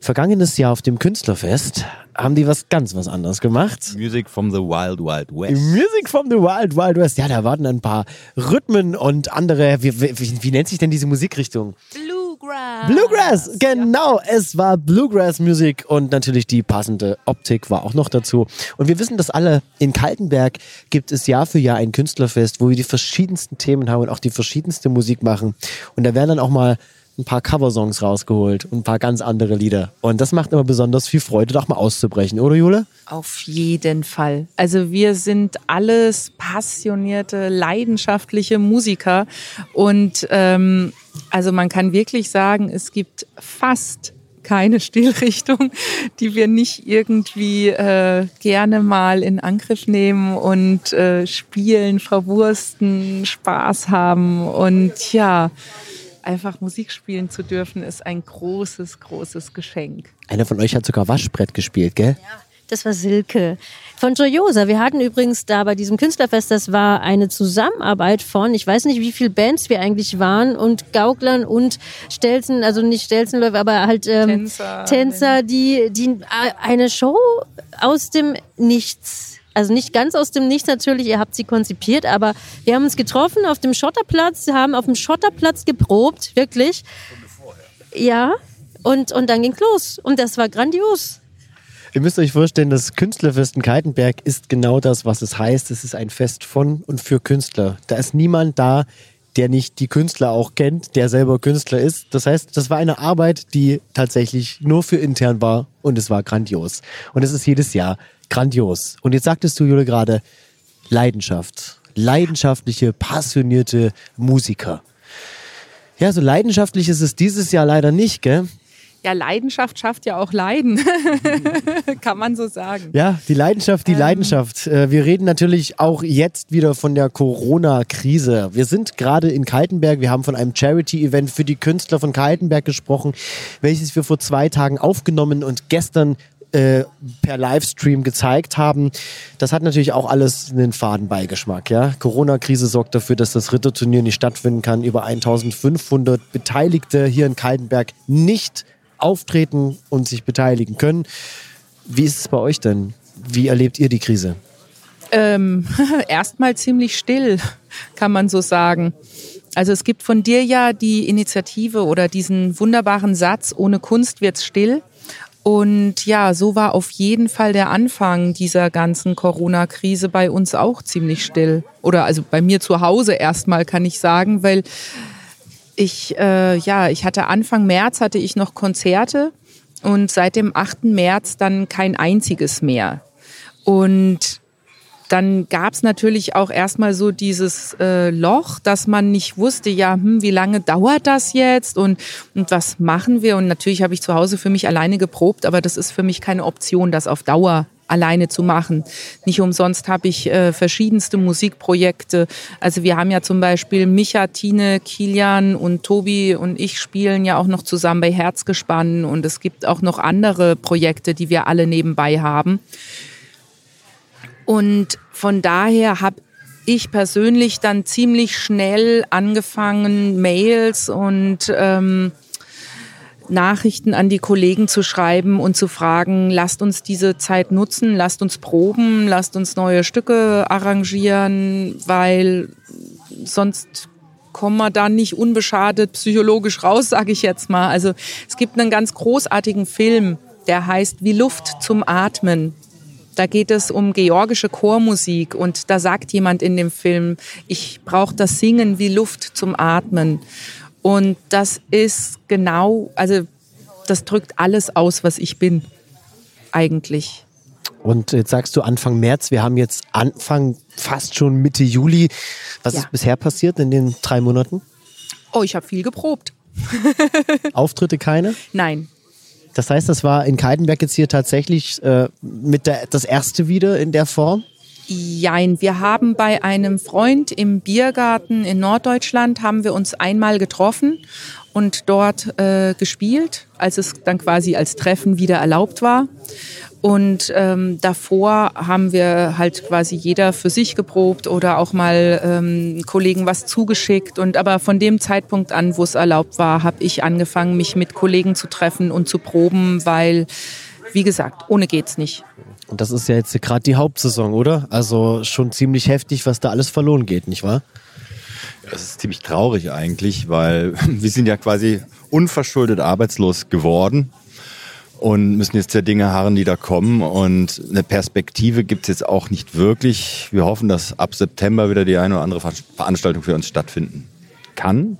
Vergangenes Jahr auf dem Künstlerfest haben die was ganz was anderes gemacht. Music from the Wild Wild West. Music from the Wild Wild West. Ja, da warten ein paar Rhythmen und andere. Wie, wie, wie nennt sich denn diese Musikrichtung? Bluegrass. Bluegrass, genau, es war Bluegrass-Musik und natürlich die passende Optik war auch noch dazu. Und wir wissen das alle, in Kaltenberg gibt es Jahr für Jahr ein Künstlerfest, wo wir die verschiedensten Themen haben und auch die verschiedenste Musik machen. Und da werden dann auch mal ein paar Coversongs rausgeholt und ein paar ganz andere Lieder. Und das macht immer besonders viel Freude, doch mal auszubrechen, oder Jule? Auf jeden Fall. Also wir sind alles passionierte, leidenschaftliche Musiker und ähm, also man kann wirklich sagen, es gibt fast keine Stilrichtung, die wir nicht irgendwie äh, gerne mal in Angriff nehmen und äh, spielen, verwursten, Spaß haben und ja, einfach Musik spielen zu dürfen, ist ein großes, großes Geschenk. Einer von euch hat sogar Waschbrett gespielt, gell? Das war Silke von Joyosa. Wir hatten übrigens da bei diesem Künstlerfest, das war eine Zusammenarbeit von, ich weiß nicht, wie viele Bands wir eigentlich waren und Gauklern und Stelzen, also nicht Stelzenläufer, aber halt ähm, Tänzer. Tänzer, die, die eine Show aus dem Nichts also nicht ganz aus dem Nichts natürlich, ihr habt sie konzipiert, aber wir haben uns getroffen auf dem Schotterplatz, haben auf dem Schotterplatz geprobt, wirklich. Ja, und, und dann ging's los. Und das war grandios. Ihr müsst euch vorstellen, das Künstlerfest in Kaltenberg ist genau das, was es heißt. Es ist ein Fest von und für Künstler. Da ist niemand da, der nicht die Künstler auch kennt, der selber Künstler ist. Das heißt, das war eine Arbeit, die tatsächlich nur für intern war und es war grandios. Und es ist jedes Jahr grandios. Und jetzt sagtest du, Jule, gerade Leidenschaft. Leidenschaftliche, passionierte Musiker. Ja, so leidenschaftlich ist es dieses Jahr leider nicht, gell? Ja, Leidenschaft schafft ja auch Leiden, [LAUGHS] kann man so sagen. Ja, die Leidenschaft, die Leidenschaft. Äh, Wir reden natürlich auch jetzt wieder von der Corona-Krise. Wir sind gerade in Kaltenberg. Wir haben von einem Charity-Event für die Künstler von Kaltenberg gesprochen, welches wir vor zwei Tagen aufgenommen und gestern äh, per Livestream gezeigt haben. Das hat natürlich auch alles einen Fadenbeigeschmack. Ja? Corona-Krise sorgt dafür, dass das Ritterturnier nicht stattfinden kann. Über 1500 Beteiligte hier in Kaltenberg nicht auftreten und sich beteiligen können. Wie ist es bei euch denn? Wie erlebt ihr die Krise? Ähm, [LAUGHS] Erstmal ziemlich still, kann man so sagen. Also es gibt von dir ja die Initiative oder diesen wunderbaren Satz, ohne Kunst wird's still. Und ja, so war auf jeden Fall der Anfang dieser ganzen Corona-Krise bei uns auch ziemlich still. Oder also bei mir zu Hause erstmal kann ich sagen, weil ich, äh, ja, ich hatte Anfang März hatte ich noch Konzerte und seit dem 8. März dann kein einziges mehr. Und dann gab es natürlich auch erstmal so dieses äh, Loch, dass man nicht wusste, ja, hm, wie lange dauert das jetzt und, und was machen wir? Und natürlich habe ich zu Hause für mich alleine geprobt, aber das ist für mich keine Option, das auf Dauer alleine zu machen. Nicht umsonst habe ich äh, verschiedenste Musikprojekte. Also wir haben ja zum Beispiel Micha, Tine, Kilian und Tobi und ich spielen ja auch noch zusammen bei Herzgespann und es gibt auch noch andere Projekte, die wir alle nebenbei haben. Und von daher habe ich persönlich dann ziemlich schnell angefangen, Mails und ähm, Nachrichten an die Kollegen zu schreiben und zu fragen, lasst uns diese Zeit nutzen, lasst uns proben, lasst uns neue Stücke arrangieren, weil sonst kommen wir dann nicht unbeschadet psychologisch raus, sage ich jetzt mal. Also es gibt einen ganz großartigen Film, der heißt Wie Luft zum Atmen. Da geht es um georgische Chormusik und da sagt jemand in dem Film, ich brauche das Singen wie Luft zum Atmen. Und das ist genau, also das drückt alles aus, was ich bin, eigentlich. Und jetzt sagst du Anfang März, wir haben jetzt Anfang fast schon Mitte Juli. Was Ja. ist bisher passiert in den drei Monaten? Oh, ich habe viel geprobt. [LAUGHS] Auftritte keine? Nein, Das heißt, das war in Kaltenberg jetzt hier tatsächlich äh, mit der, das erste wieder in der Form? Jein, wir haben bei einem Freund im Biergarten in Norddeutschland haben wir uns einmal getroffen und dort äh, gespielt, als es dann quasi als Treffen wieder erlaubt war. Und ähm, davor haben wir halt quasi jeder für sich geprobt oder auch mal ähm, Kollegen was zugeschickt. Und aber von dem Zeitpunkt an, wo es erlaubt war, habe ich angefangen, mich mit Kollegen zu treffen und zu proben, weil, wie gesagt, ohne geht's nicht. Und das ist ja jetzt gerade die Hauptsaison, oder? Also schon ziemlich heftig, was da alles verloren geht, nicht wahr? Das ist ziemlich traurig eigentlich, weil [LAUGHS] wir sind ja quasi unverschuldet arbeitslos geworden und müssen jetzt der Dinge harren, die da kommen. Und eine Perspektive gibt es jetzt auch nicht wirklich. Wir hoffen, dass ab September wieder die eine oder andere Ver- Veranstaltung für uns stattfinden kann.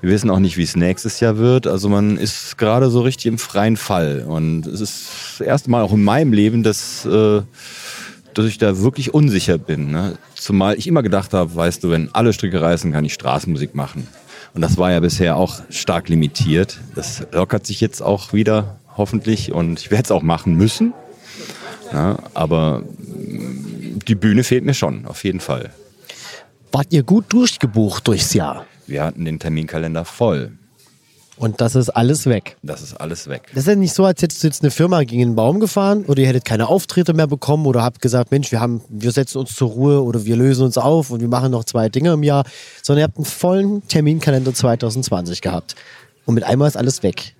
Wir wissen auch nicht, wie es nächstes Jahr wird. Also man ist gerade so richtig im freien Fall. Und es ist das erste Mal auch in meinem Leben, dass, äh, dass ich da wirklich unsicher bin. Ne? Zumal ich immer gedacht habe, weißt du, wenn alle Stricke reißen, kann ich Straßenmusik machen. Und das war ja bisher auch stark limitiert. Das lockert sich jetzt auch wieder, hoffentlich. Und ich werde es auch machen müssen. Ja, aber die Bühne fehlt mir schon, auf jeden Fall. Wart ihr gut durchgebucht durchs Jahr? Wir hatten den Terminkalender voll. Und das ist alles weg. Das ist alles weg. Das ist ja nicht so, als hättest du jetzt eine Firma gegen den Baum gefahren oder ihr hättet keine Auftritte mehr bekommen oder habt gesagt, Mensch, wir haben, wir setzen uns zur Ruhe oder wir lösen uns auf und wir machen noch zwei Dinge im Jahr, sondern ihr habt einen vollen Terminkalender 2020 gehabt. Und mit einmal ist alles weg.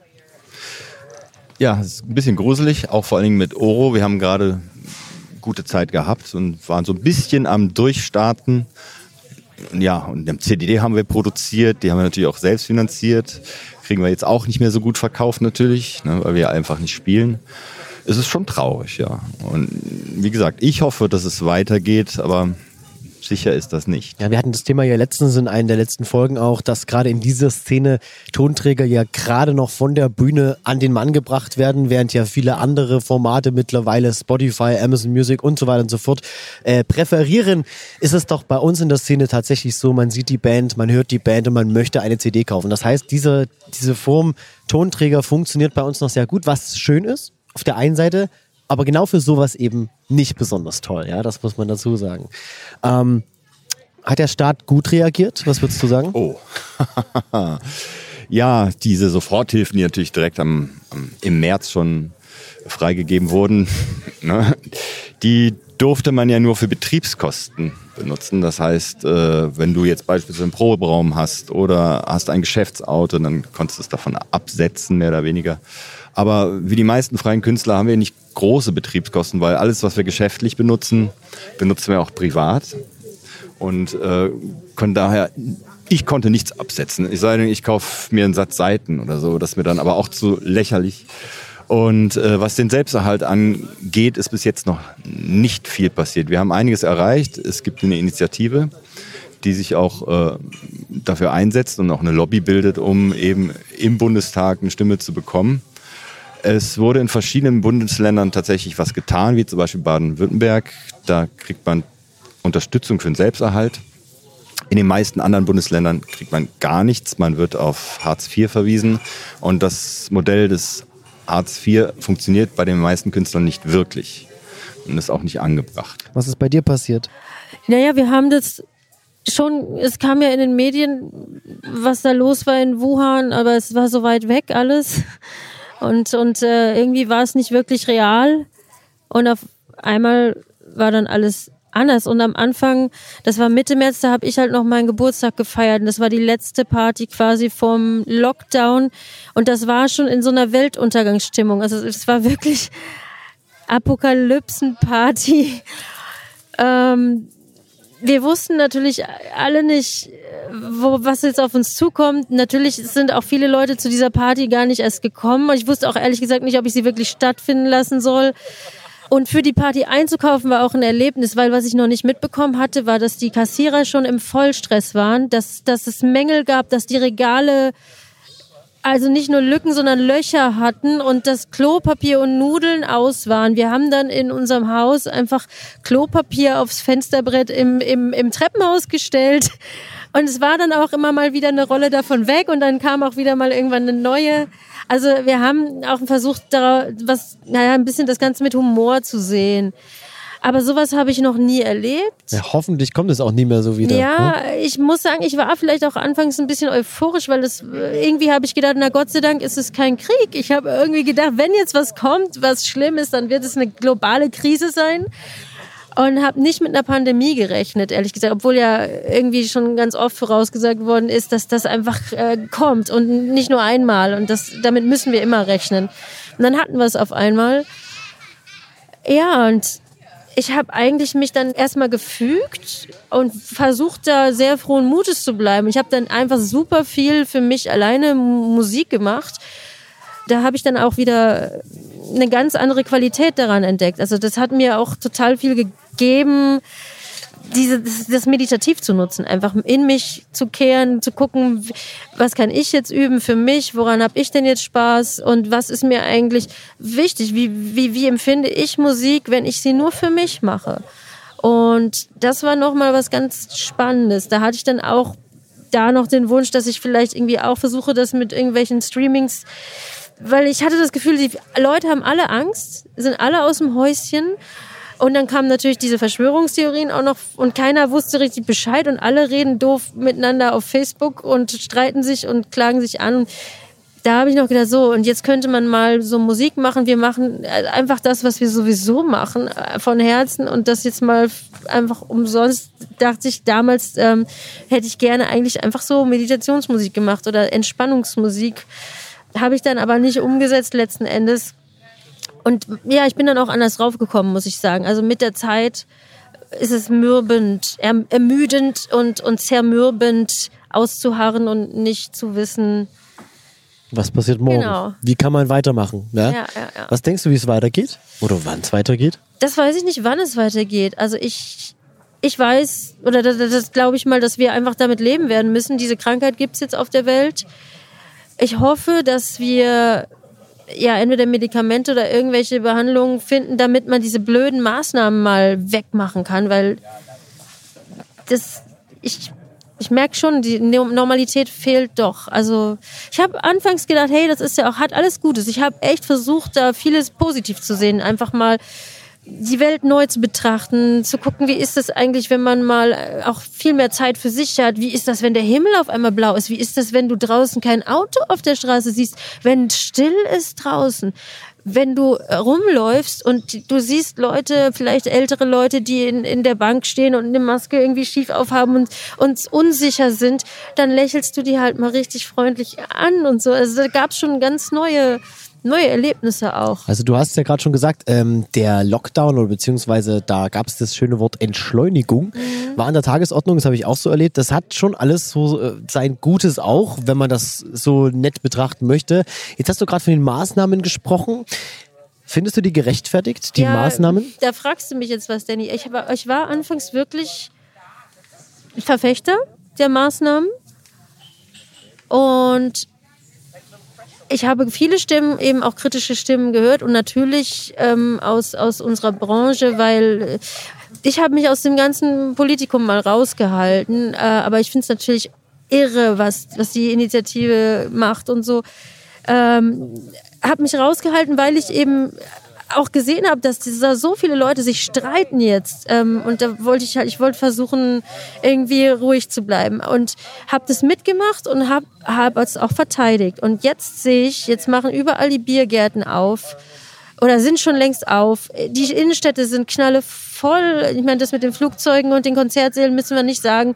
Ja, es ist ein bisschen gruselig, auch vor allen Dingen mit Oro. Wir haben gerade gute Zeit gehabt und waren so ein bisschen am Durchstarten. Ja, und den CDD haben wir produziert, die haben wir natürlich auch selbst finanziert. Kriegen wir jetzt auch nicht mehr so gut verkauft natürlich, ne, weil wir einfach nicht spielen. Es ist schon traurig, ja. Und wie gesagt, ich hoffe, dass es weitergeht, aber sicher ist das nicht. Ja, wir hatten das Thema ja letztens in einer der letzten Folgen auch, dass gerade in dieser Szene Tonträger ja gerade noch von der Bühne an den Mann gebracht werden, während ja viele andere Formate mittlerweile Spotify, Amazon Music und so weiter und so fort äh, präferieren, ist es doch bei uns in der Szene tatsächlich so, man sieht die Band, man hört die Band und man möchte eine CD kaufen. Das heißt, diese, diese Form Tonträger funktioniert bei uns noch sehr gut, was schön ist auf der einen Seite, aber genau für sowas eben nicht besonders toll, ja, das muss man dazu sagen. Ähm, hat der Staat gut reagiert? Was würdest du sagen? Oh. [LAUGHS] ja, diese Soforthilfen, die natürlich direkt am, am, im März schon freigegeben wurden, [LAUGHS] ne, die durfte man ja nur für Betriebskosten benutzen. Das heißt, äh, wenn du jetzt beispielsweise einen Proberaum hast oder hast ein Geschäftsauto, dann konntest du es davon absetzen, mehr oder weniger. Aber wie die meisten freien Künstler haben wir nicht große Betriebskosten, weil alles, was wir geschäftlich benutzen, benutzen wir auch privat und äh, können daher ich konnte nichts absetzen. Ich sei denn, ich kaufe mir einen Satz Seiten oder so, das ist mir dann aber auch zu lächerlich. Und äh, was den Selbsterhalt angeht, ist bis jetzt noch nicht viel passiert. Wir haben einiges erreicht. Es gibt eine Initiative, die sich auch äh, dafür einsetzt und auch eine Lobby bildet, um eben im Bundestag eine Stimme zu bekommen. Es wurde in verschiedenen Bundesländern tatsächlich was getan, wie zum Beispiel Baden-Württemberg. Da kriegt man Unterstützung für den Selbsterhalt. In den meisten anderen Bundesländern kriegt man gar nichts. Man wird auf Hartz IV verwiesen. Und das Modell des Hartz IV funktioniert bei den meisten Künstlern nicht wirklich. Und ist auch nicht angebracht. Was ist bei dir passiert? Naja, wir haben das schon, es kam ja in den Medien, was da los war in Wuhan, aber es war so weit weg alles. Und, und äh, irgendwie war es nicht wirklich real. Und auf einmal war dann alles anders. Und am Anfang, das war Mitte März, da habe ich halt noch meinen Geburtstag gefeiert. Und das war die letzte Party quasi vom Lockdown. Und das war schon in so einer Weltuntergangsstimmung. Also es war wirklich Apokalypsenparty. [LAUGHS] Ähm, wir wussten natürlich alle nicht, wo, was jetzt auf uns zukommt. Natürlich sind auch viele Leute zu dieser Party gar nicht erst gekommen. Ich wusste auch ehrlich gesagt nicht, ob ich sie wirklich stattfinden lassen soll. Und für die Party einzukaufen war auch ein Erlebnis, weil was ich noch nicht mitbekommen hatte, war, dass die Kassierer schon im Vollstress waren, dass, dass es Mängel gab, dass die Regale also nicht nur Lücken, sondern Löcher hatten und das Klopapier und Nudeln aus waren. Wir haben dann in unserem Haus einfach Klopapier aufs Fensterbrett im, im, im Treppenhaus gestellt. Und es war dann auch immer mal wieder eine Rolle davon weg und dann kam auch wieder mal irgendwann eine neue. Also wir haben auch versucht, da was, naja, ein bisschen das Ganze mit Humor zu sehen. Aber sowas habe ich noch nie erlebt. Ja, hoffentlich kommt es auch nie mehr so wieder. Ja, ne? ich muss sagen, ich war vielleicht auch anfangs ein bisschen euphorisch, weil es irgendwie habe ich gedacht, na Gott sei Dank ist es kein Krieg. Ich habe irgendwie gedacht, wenn jetzt was kommt, was schlimm ist, dann wird es eine globale Krise sein. Und habe nicht mit einer Pandemie gerechnet, ehrlich gesagt, obwohl ja irgendwie schon ganz oft vorausgesagt worden ist, dass das einfach äh, kommt und nicht nur einmal. Und das, damit müssen wir immer rechnen. Und dann hatten wir es auf einmal. Ja, und ich habe eigentlich mich dann erstmal gefügt und versucht da sehr frohen Mutes zu bleiben. Ich habe dann einfach super viel für mich alleine Musik gemacht. Da habe ich dann auch wieder eine ganz andere Qualität daran entdeckt. Also das hat mir auch total viel gegeben, diese, das, das meditativ zu nutzen, einfach in mich zu kehren, zu gucken, was kann ich jetzt üben für mich, woran habe ich denn jetzt Spaß und was ist mir eigentlich wichtig, wie, wie, wie empfinde ich Musik, wenn ich sie nur für mich mache. Und das war nochmal was ganz Spannendes. Da hatte ich dann auch da noch den Wunsch, dass ich vielleicht irgendwie auch versuche, das mit irgendwelchen Streamings weil ich hatte das Gefühl, die Leute haben alle Angst, sind alle aus dem Häuschen und dann kamen natürlich diese Verschwörungstheorien auch noch und keiner wusste richtig Bescheid und alle reden doof miteinander auf Facebook und streiten sich und klagen sich an. Da habe ich noch gedacht, so, und jetzt könnte man mal so Musik machen. Wir machen äh, einfach das, was wir sowieso machen, äh, von Herzen und das jetzt mal einfach umsonst. Dachte ich damals, ähm, hätte ich gerne eigentlich einfach so Meditationsmusik gemacht oder Entspannungsmusik. Habe ich dann aber nicht umgesetzt letzten Endes und ja, ich bin dann auch anders draufgekommen, muss ich sagen. Also mit der Zeit ist es mürbend, erm-, ermüdend und, und zermürbend auszuharren und nicht zu wissen, was passiert morgen? Genau. Wie kann man weitermachen? Ja, ja, ja. Was denkst du, wie es weitergeht? Oder wann es weitergeht? Das weiß ich nicht, wann es weitergeht. Also ich, ich weiß, oder das, das glaube ich mal, dass wir einfach damit leben werden müssen. Diese Krankheit gibt es jetzt auf der Welt. Ich hoffe, dass wir ja entweder Medikamente oder irgendwelche Behandlungen finden, damit man diese blöden Maßnahmen mal wegmachen kann, weil das ich ich merke schon, die Normalität fehlt doch. Also ich habe anfangs gedacht, hey, das ist ja auch hat alles Gutes. Ich habe echt versucht, da vieles positiv zu sehen, einfach mal die Welt neu zu betrachten, zu gucken, wie ist das eigentlich, wenn man mal äh, auch viel mehr Zeit für sich hat? Wie ist das, wenn der Himmel auf einmal blau ist? Wie ist das, wenn du draußen kein Auto auf der Straße siehst? Wenn still ist draußen? Wenn du rumläufst und du siehst Leute, vielleicht ältere Leute, die in, in der Bank stehen und eine Maske irgendwie schief aufhaben und uns unsicher sind, dann lächelst du die halt mal richtig freundlich an und so. Also da gab es schon ganz neue neue Erlebnisse auch. Also du hast ja gerade schon gesagt, ähm, der Lockdown oder beziehungsweise da gab es das schöne Wort Entschleunigung, mhm. war an der Tagesordnung, das habe ich auch so erlebt. Das hat schon alles so äh, sein Gutes auch, wenn man das so nett betrachten möchte. Jetzt hast du gerade von den Maßnahmen gesprochen. Findest du die gerechtfertigt, die ja, Maßnahmen? Da fragst du mich jetzt was, Danny. Ich, war, ich war anfangs wirklich Verfechter der Maßnahmen. Und ich habe viele Stimmen, eben auch kritische Stimmen gehört und natürlich ähm, aus, aus unserer Branche, weil äh, ich habe mich aus dem ganzen Politikum mal rausgehalten, äh, aber ich finde es natürlich irre, was, was die Initiative macht und so. Ähm, habe mich rausgehalten, weil ich eben auch gesehen habe, dass da so viele Leute sich streiten jetzt. Ähm, und da wollte ich halt, ich wollte versuchen, irgendwie ruhig zu bleiben. Und habe das mitgemacht und habe hab es auch verteidigt. Und jetzt sehe ich, jetzt machen überall die Biergärten auf oder sind schon längst auf. Die Innenstädte sind knalle voll. Ich meine, das mit den Flugzeugen und den Konzertsälen müssen wir nicht sagen.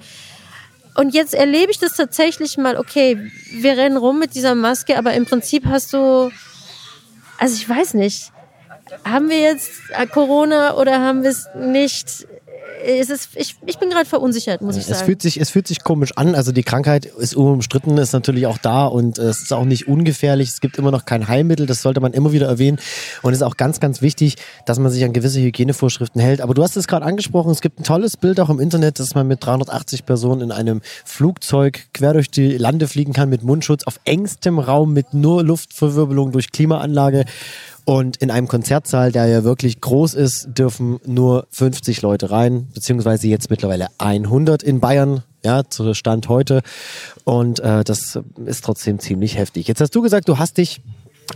Und jetzt erlebe ich das tatsächlich mal, okay, wir rennen rum mit dieser Maske, aber im Prinzip hast du, also ich weiß nicht, haben wir jetzt äh, Corona oder haben wir es nicht? Es ist, ich, ich bin gerade verunsichert, muss ich sagen. Es fühlt, sich, es fühlt sich komisch an. Also die Krankheit ist unumstritten, ist natürlich auch da und es ist auch nicht ungefährlich. Es gibt immer noch kein Heilmittel, das sollte man immer wieder erwähnen. Und es ist auch ganz, ganz wichtig, dass man sich an gewisse Hygienevorschriften hält. Aber du hast es gerade angesprochen, es gibt ein tolles Bild auch im Internet, dass man mit 380 Personen in einem Flugzeug quer durch die Lande fliegen kann mit Mundschutz auf engstem Raum mit nur Luftverwirbelung durch Klimaanlage. Und in einem Konzertsaal, der ja wirklich groß ist, dürfen nur 50 Leute rein, beziehungsweise jetzt mittlerweile 100 in Bayern, ja, zu Stand heute. Und äh, das ist trotzdem ziemlich heftig. Jetzt hast du gesagt, du hast dich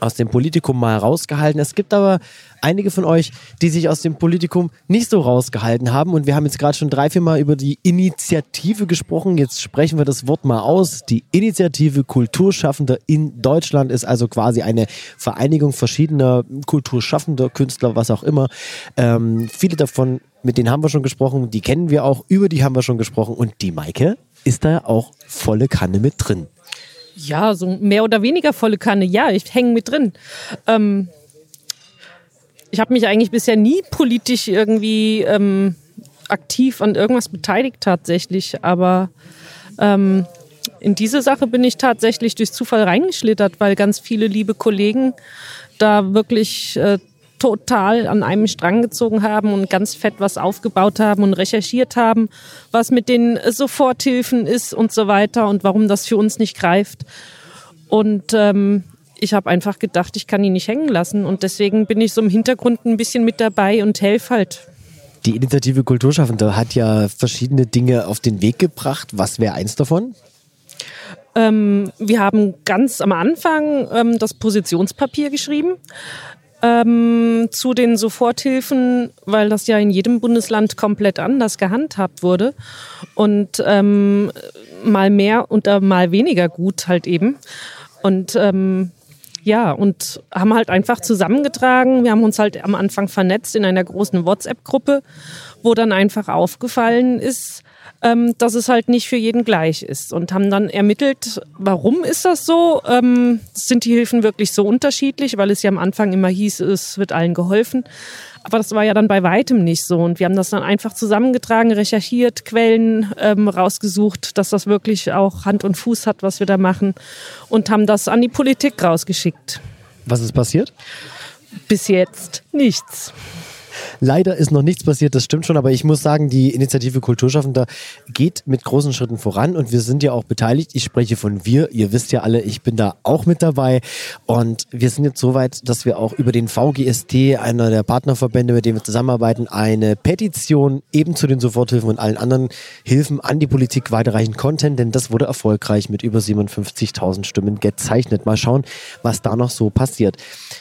aus dem Politikum mal rausgehalten. Es gibt aber einige von euch, die sich aus dem Politikum nicht so rausgehalten haben. Und wir haben jetzt gerade schon drei, vier Mal über die Initiative gesprochen. Jetzt sprechen wir das Wort mal aus. Die Initiative Kulturschaffender in Deutschland ist also quasi eine Vereinigung verschiedener Kulturschaffender, Künstler, was auch immer. Ähm, viele davon, mit denen haben wir schon gesprochen, die kennen wir auch, über die haben wir schon gesprochen. Und die Maike ist da auch volle Kanne mit drin. Ja, so mehr oder weniger volle Kanne. Ja, ich hänge mit drin. Ähm, ich habe mich eigentlich bisher nie politisch irgendwie ähm, aktiv an irgendwas beteiligt tatsächlich, aber ähm, in diese Sache bin ich tatsächlich durch Zufall reingeschlittert, weil ganz viele liebe Kollegen da wirklich äh, total an einem Strang gezogen haben und ganz fett was aufgebaut haben und recherchiert haben, was mit den Soforthilfen ist und so weiter und warum das für uns nicht greift. Und ähm, ich habe einfach gedacht, ich kann ihn nicht hängen lassen und deswegen bin ich so im Hintergrund ein bisschen mit dabei und helfe halt. Die Initiative Kulturschaffende hat ja verschiedene Dinge auf den Weg gebracht. Was wäre eins davon? Ähm, wir haben ganz am Anfang ähm, das Positionspapier geschrieben ähm, zu den Soforthilfen, weil das ja in jedem Bundesland komplett anders gehandhabt wurde und ähm, mal mehr und mal weniger gut halt eben. Und ähm, ja, und haben halt einfach zusammengetragen. Wir haben uns halt am Anfang vernetzt in einer großen WhatsApp-Gruppe, wo dann einfach aufgefallen ist, ähm, dass es halt nicht für jeden gleich ist und haben dann ermittelt, warum ist das so? Ähm, sind die Hilfen wirklich so unterschiedlich? Weil es ja am Anfang immer hieß, es wird allen geholfen. Aber das war ja dann bei weitem nicht so. Und wir haben das dann einfach zusammengetragen, recherchiert, Quellen ähm, rausgesucht, dass das wirklich auch Hand und Fuß hat, was wir da machen. Und haben das an die Politik rausgeschickt. Was ist passiert? Bis jetzt nichts. Leider ist noch nichts passiert, das stimmt schon, aber ich muss sagen, die Initiative Kulturschaffender geht mit großen Schritten voran und wir sind ja auch beteiligt. Ich spreche von wir, ihr wisst ja alle, ich bin da auch mit dabei und wir sind jetzt so weit, dass wir auch über den VGST, einer der Partnerverbände, mit dem wir zusammenarbeiten, eine Petition eben zu den Soforthilfen und allen anderen Hilfen an die Politik weiterreichen konnten, denn das wurde erfolgreich mit über 57.000 Stimmen gezeichnet. Mal schauen, was da noch so passiert.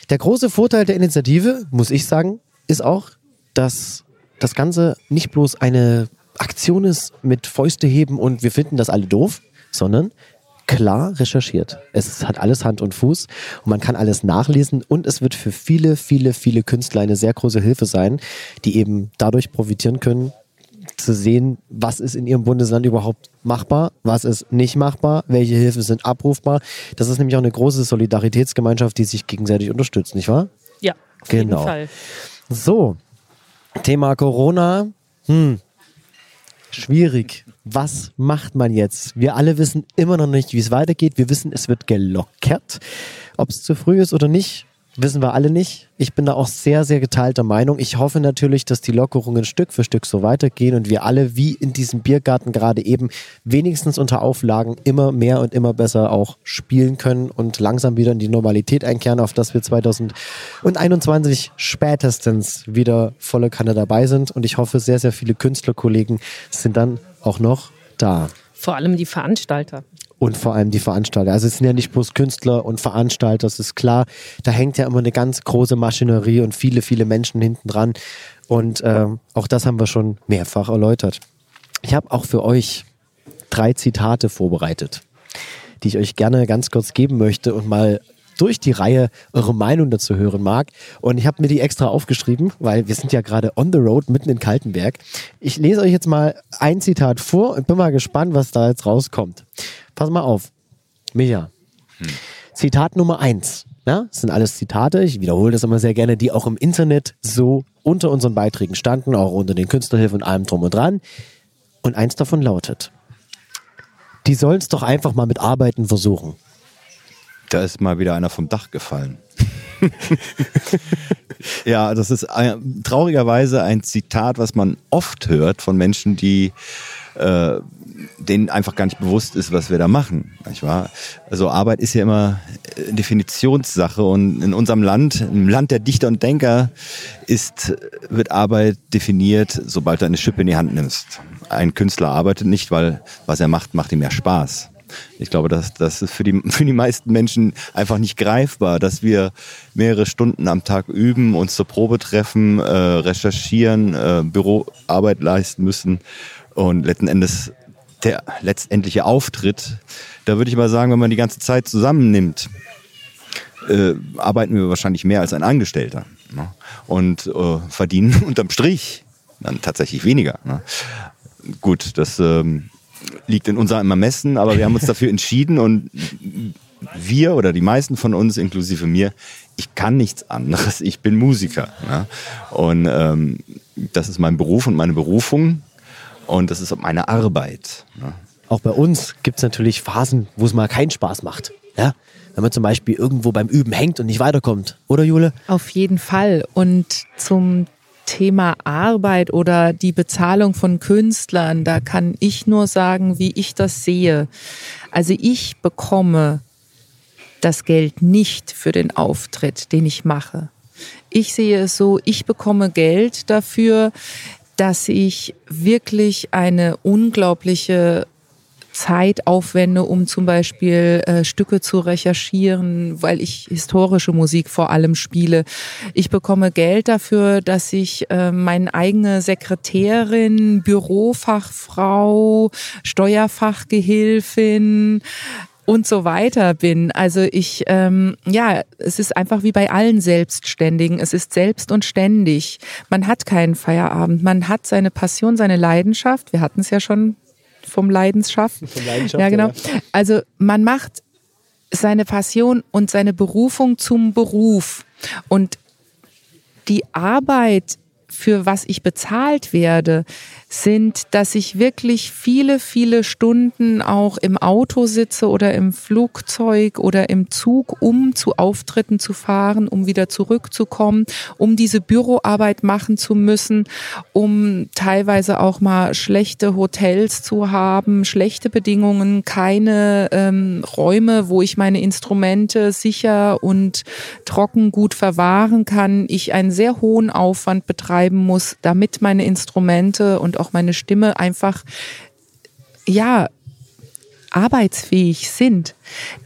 Der große Vorteil der Initiative, muss ich sagen, ist auch, dass das Ganze nicht bloß eine Aktion ist mit Fäuste heben und wir finden das alle doof, sondern klar recherchiert. Es hat alles Hand und Fuß und man kann alles nachlesen und es wird für viele, viele, viele Künstler eine sehr große Hilfe sein, die eben dadurch profitieren können, zu sehen, was ist in ihrem Bundesland überhaupt machbar, was ist nicht machbar, welche Hilfen sind abrufbar. Das ist nämlich auch eine große Solidaritätsgemeinschaft, die sich gegenseitig unterstützt, nicht wahr? Ja, auf Genau. jeden Fall. So, Thema Corona. Hm. Schwierig. Was macht man jetzt? Wir alle wissen immer noch nicht, wie es weitergeht. Wir wissen, es wird gelockert. Ob es zu früh ist oder nicht, wissen wir alle nicht. Ich bin da auch sehr, sehr geteilter Meinung. Ich hoffe natürlich, dass die Lockerungen Stück für Stück so weitergehen und wir alle, wie in diesem Biergarten gerade eben, wenigstens unter Auflagen immer mehr und immer besser auch spielen können und langsam wieder in die Normalität einkehren, auf dass wir 2021 spätestens wieder volle Kanne dabei sind. Und ich hoffe, sehr, sehr viele Künstlerkollegen sind dann auch noch da. Vor allem die Veranstalter. Und vor allem die Veranstalter. Also es sind ja nicht bloß Künstler und Veranstalter, das ist klar. Da hängt ja immer eine ganz große Maschinerie und viele, viele Menschen hinten dran. Und ähm, auch das haben wir schon mehrfach erläutert. Ich habe auch für euch drei Zitate vorbereitet, die ich euch gerne ganz kurz geben möchte und mal durch die Reihe eure Meinung dazu hören mag. Und ich habe mir die extra aufgeschrieben, weil wir sind ja gerade on the road mitten in Kaltenberg. Ich lese euch jetzt mal ein Zitat vor und bin mal gespannt, was da jetzt rauskommt. Pass mal auf. Micha. Zitat Nummer eins. Ja, das sind alles Zitate, ich wiederhole das immer sehr gerne, die auch im Internet so unter unseren Beiträgen standen, auch unter den Künstlerhilfen und allem drum und dran. Und eins davon lautet, die sollen es doch einfach mal mit Arbeiten versuchen. Da ist mal wieder einer vom Dach gefallen. [LAUGHS] ja, das ist ein, traurigerweise ein Zitat, was man oft hört von Menschen, die äh, denen einfach gar nicht bewusst ist, was wir da machen. Nicht wahr? Also Arbeit ist ja immer äh, Definitionssache und in unserem Land, im Land der Dichter und Denker, ist, wird Arbeit definiert, sobald du eine Schippe in die Hand nimmst. Ein Künstler arbeitet nicht, weil was er macht, macht ihm ja Spaß. Ich glaube, das, das ist für die, [LAUGHS] für die meisten Menschen einfach nicht greifbar, dass wir mehrere Stunden am Tag üben, uns zur Probe treffen, äh, recherchieren, äh, Büroarbeit leisten müssen und letzten Endes der letztendliche Auftritt, da würde ich mal sagen, wenn man die ganze Zeit zusammennimmt, äh, arbeiten wir wahrscheinlich mehr als ein Angestellter ne? und äh, verdienen [LAUGHS] unterm Strich dann tatsächlich weniger. Ne? Gut, das ähm, liegt in unserem Ermessen, aber wir haben uns dafür entschieden und wir oder die meisten von uns, inklusive mir, ich kann nichts anderes. Ich bin Musiker. Ja? Und ähm, das ist mein Beruf und meine Berufung und das ist meine Arbeit. Ja? Auch bei uns gibt es natürlich Phasen, wo es mal keinen Spaß macht. Ja? Wenn man zum Beispiel irgendwo beim Üben hängt und nicht weiterkommt. Oder Jule? Auf jeden Fall. Und zum Thema Arbeit oder die Bezahlung von Künstlern, da kann ich nur sagen, wie ich das sehe. Also ich bekomme das Geld nicht für den Auftritt, den ich mache. Ich sehe es so, ich bekomme Geld dafür, dass ich wirklich eine unglaubliche Zeit aufwende, um zum Beispiel äh, Stücke zu recherchieren, weil ich historische Musik vor allem spiele. Ich bekomme Geld dafür, dass ich äh, meine eigene Sekretärin, Bürofachfrau, Steuerfachgehilfin, und so weiter bin. Also ich, ähm, ja, es ist einfach wie bei allen Selbstständigen. Es ist selbst und ständig. Man hat keinen Feierabend. Man hat seine Passion, seine Leidenschaft. Wir hatten es ja schon vom Leidenschaft. Von Leidenschaft, Ja, genau. ja. Also man macht seine Passion und seine Berufung zum Beruf. Und die Arbeit, für was ich bezahlt werde, sind, dass ich wirklich viele, viele Stunden auch im Auto sitze oder im Flugzeug oder im Zug, um zu Auftritten zu fahren, um wieder zurückzukommen, um diese Büroarbeit machen zu müssen, um teilweise auch mal schlechte Hotels zu haben, schlechte Bedingungen, keine ähm, Räume, wo ich meine Instrumente sicher und trocken gut verwahren kann. Ich einen sehr hohen Aufwand betreiben muss, damit meine Instrumente und auch meine Stimme einfach, ja, arbeitsfähig sind.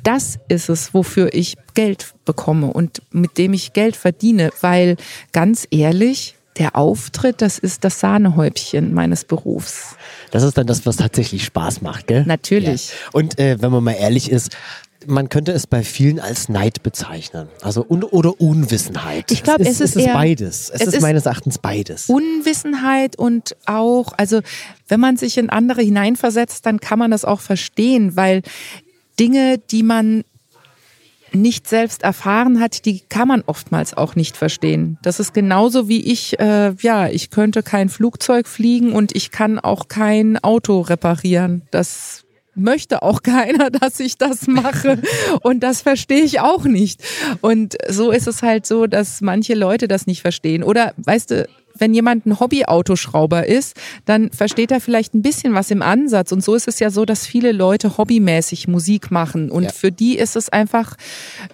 Das ist es, wofür ich Geld bekomme und mit dem ich Geld verdiene, weil ganz ehrlich, der Auftritt, das ist das Sahnehäubchen meines Berufs. Das ist dann das, was tatsächlich Spaß macht, gell? Natürlich. Ja. Und äh, wenn man mal ehrlich ist, man könnte es bei vielen als Neid bezeichnen. Also un oder Unwissenheit. Ich glaub, es ist es ist beides. Es, es ist, ist meines Erachtens beides. Unwissenheit und auch, also wenn man sich in andere hineinversetzt, dann kann man das auch verstehen, weil Dinge, die man nicht selbst erfahren hat, die kann man oftmals auch nicht verstehen. Das ist genauso wie ich, äh, ja, ich könnte kein Flugzeug fliegen und ich kann auch kein Auto reparieren. Das möchte auch [LAUGHS] keiner, dass ich das mache. Und das verstehe ich auch nicht. Und so ist es halt so, dass manche Leute das nicht verstehen. Oder, weißt du, wenn jemand ein Hobby-Autoschrauber ist, dann versteht er vielleicht ein bisschen was im Ansatz. Und so ist es ja so, dass viele Leute hobbymäßig Musik machen. Und Ja. für die ist es einfach,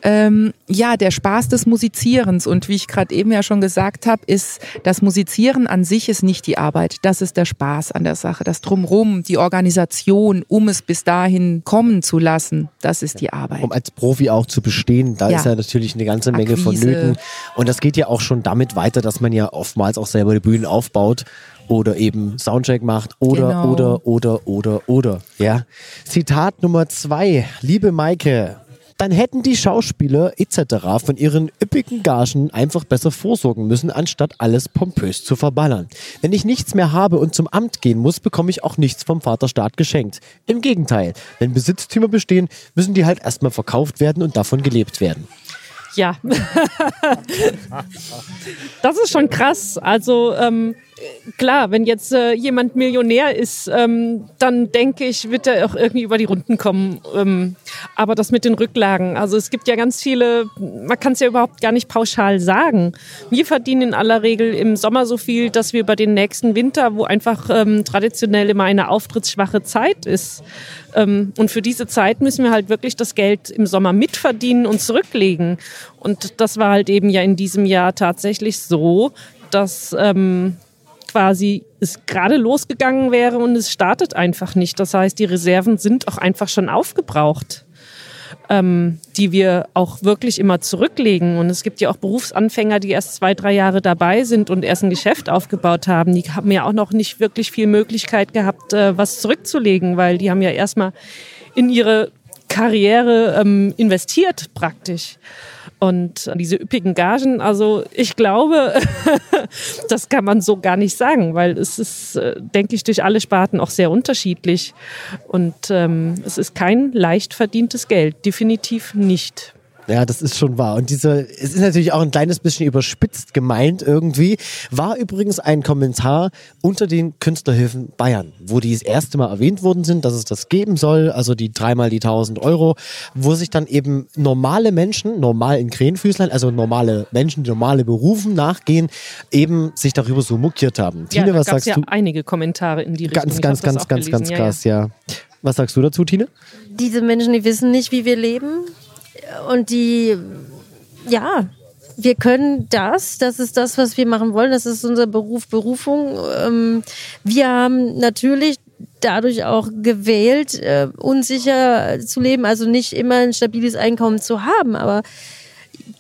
ähm, ja, der Spaß des Musizierens. Und wie ich gerade eben ja schon gesagt habe, ist das Musizieren an sich ist nicht die Arbeit. Das ist der Spaß an der Sache. Das Drumrum, die Organisation, um es bis dahin kommen zu lassen, das ist die Arbeit. um als Profi auch zu bestehen, da Ja. ist ja natürlich eine ganze Menge Akquise. vonnöten. Und das geht ja auch schon damit weiter, dass man ja oftmals auch selber die Bühnen aufbaut oder eben Soundcheck macht oder, Genau. oder, oder, oder, oder. Ja. Zitat Nummer zwei. Liebe Maike, dann hätten die Schauspieler etc. von ihren üppigen Gagen einfach besser vorsorgen müssen, anstatt alles pompös zu verballern. Wenn ich nichts mehr habe und zum Amt gehen muss, bekomme ich auch nichts vom Vaterstaat geschenkt. Im Gegenteil, wenn Besitztümer bestehen, müssen die halt erstmal verkauft werden und davon gelebt werden. Ja. [LAUGHS] das ist schon krass. Also ähm, klar, wenn jetzt äh, jemand Millionär ist, ähm, dann denke ich, wird er auch irgendwie über die Runden kommen. Ähm, aber das mit den Rücklagen, also es gibt ja ganz viele, man kann es ja überhaupt gar nicht pauschal sagen. Wir verdienen in aller Regel im Sommer so viel, dass wir über den nächsten Winter, wo einfach ähm, traditionell immer eine auftrittsschwache Zeit ist, ähm, und für diese Zeit müssen wir halt wirklich das Geld im Sommer mitverdienen und zurücklegen. Und das war halt eben ja in diesem Jahr tatsächlich so, dass ähm, quasi es gerade losgegangen wäre und es startet einfach nicht. Das heißt, die Reserven sind auch einfach schon aufgebraucht, ähm, die wir auch wirklich immer zurücklegen. Und es gibt ja auch Berufsanfänger, die erst zwei, drei Jahre dabei sind und erst ein Geschäft aufgebaut haben. Die haben ja auch noch nicht wirklich viel Möglichkeit gehabt, äh, was zurückzulegen, weil die haben ja erstmal in ihre Karriere ähm, investiert praktisch. Und diese üppigen Gagen, also ich glaube, [LAUGHS] das kann man so gar nicht sagen, weil es ist, äh, denke ich, durch alle Sparten auch sehr unterschiedlich. Und ähm, es ist kein leicht verdientes Geld, definitiv nicht. Ja, das ist schon wahr. Und diese, es ist natürlich auch ein kleines bisschen überspitzt gemeint irgendwie. War übrigens ein Kommentar unter den Künstlerhilfen Bayern, wo die das erste Mal erwähnt worden sind, dass es das geben soll, also die dreimal die 1000 Euro, wo sich dann eben normale Menschen, normal in Krähenfüßlein, also normale Menschen, die normale Berufen nachgehen, eben sich darüber so mokiert haben. Ja, Tine, was sagst ja du? einige Kommentare in die Richtung. Ganz, ganz, ganz, ganz, ganz krass, ja. Was sagst du dazu, Tine? Diese Menschen, die wissen nicht, wie wir leben. Und die, ja, wir können das, das ist das, was wir machen wollen, das ist unser Beruf, Berufung. Ähm, wir haben natürlich dadurch auch gewählt, äh, unsicher zu leben, also nicht immer ein stabiles Einkommen zu haben, aber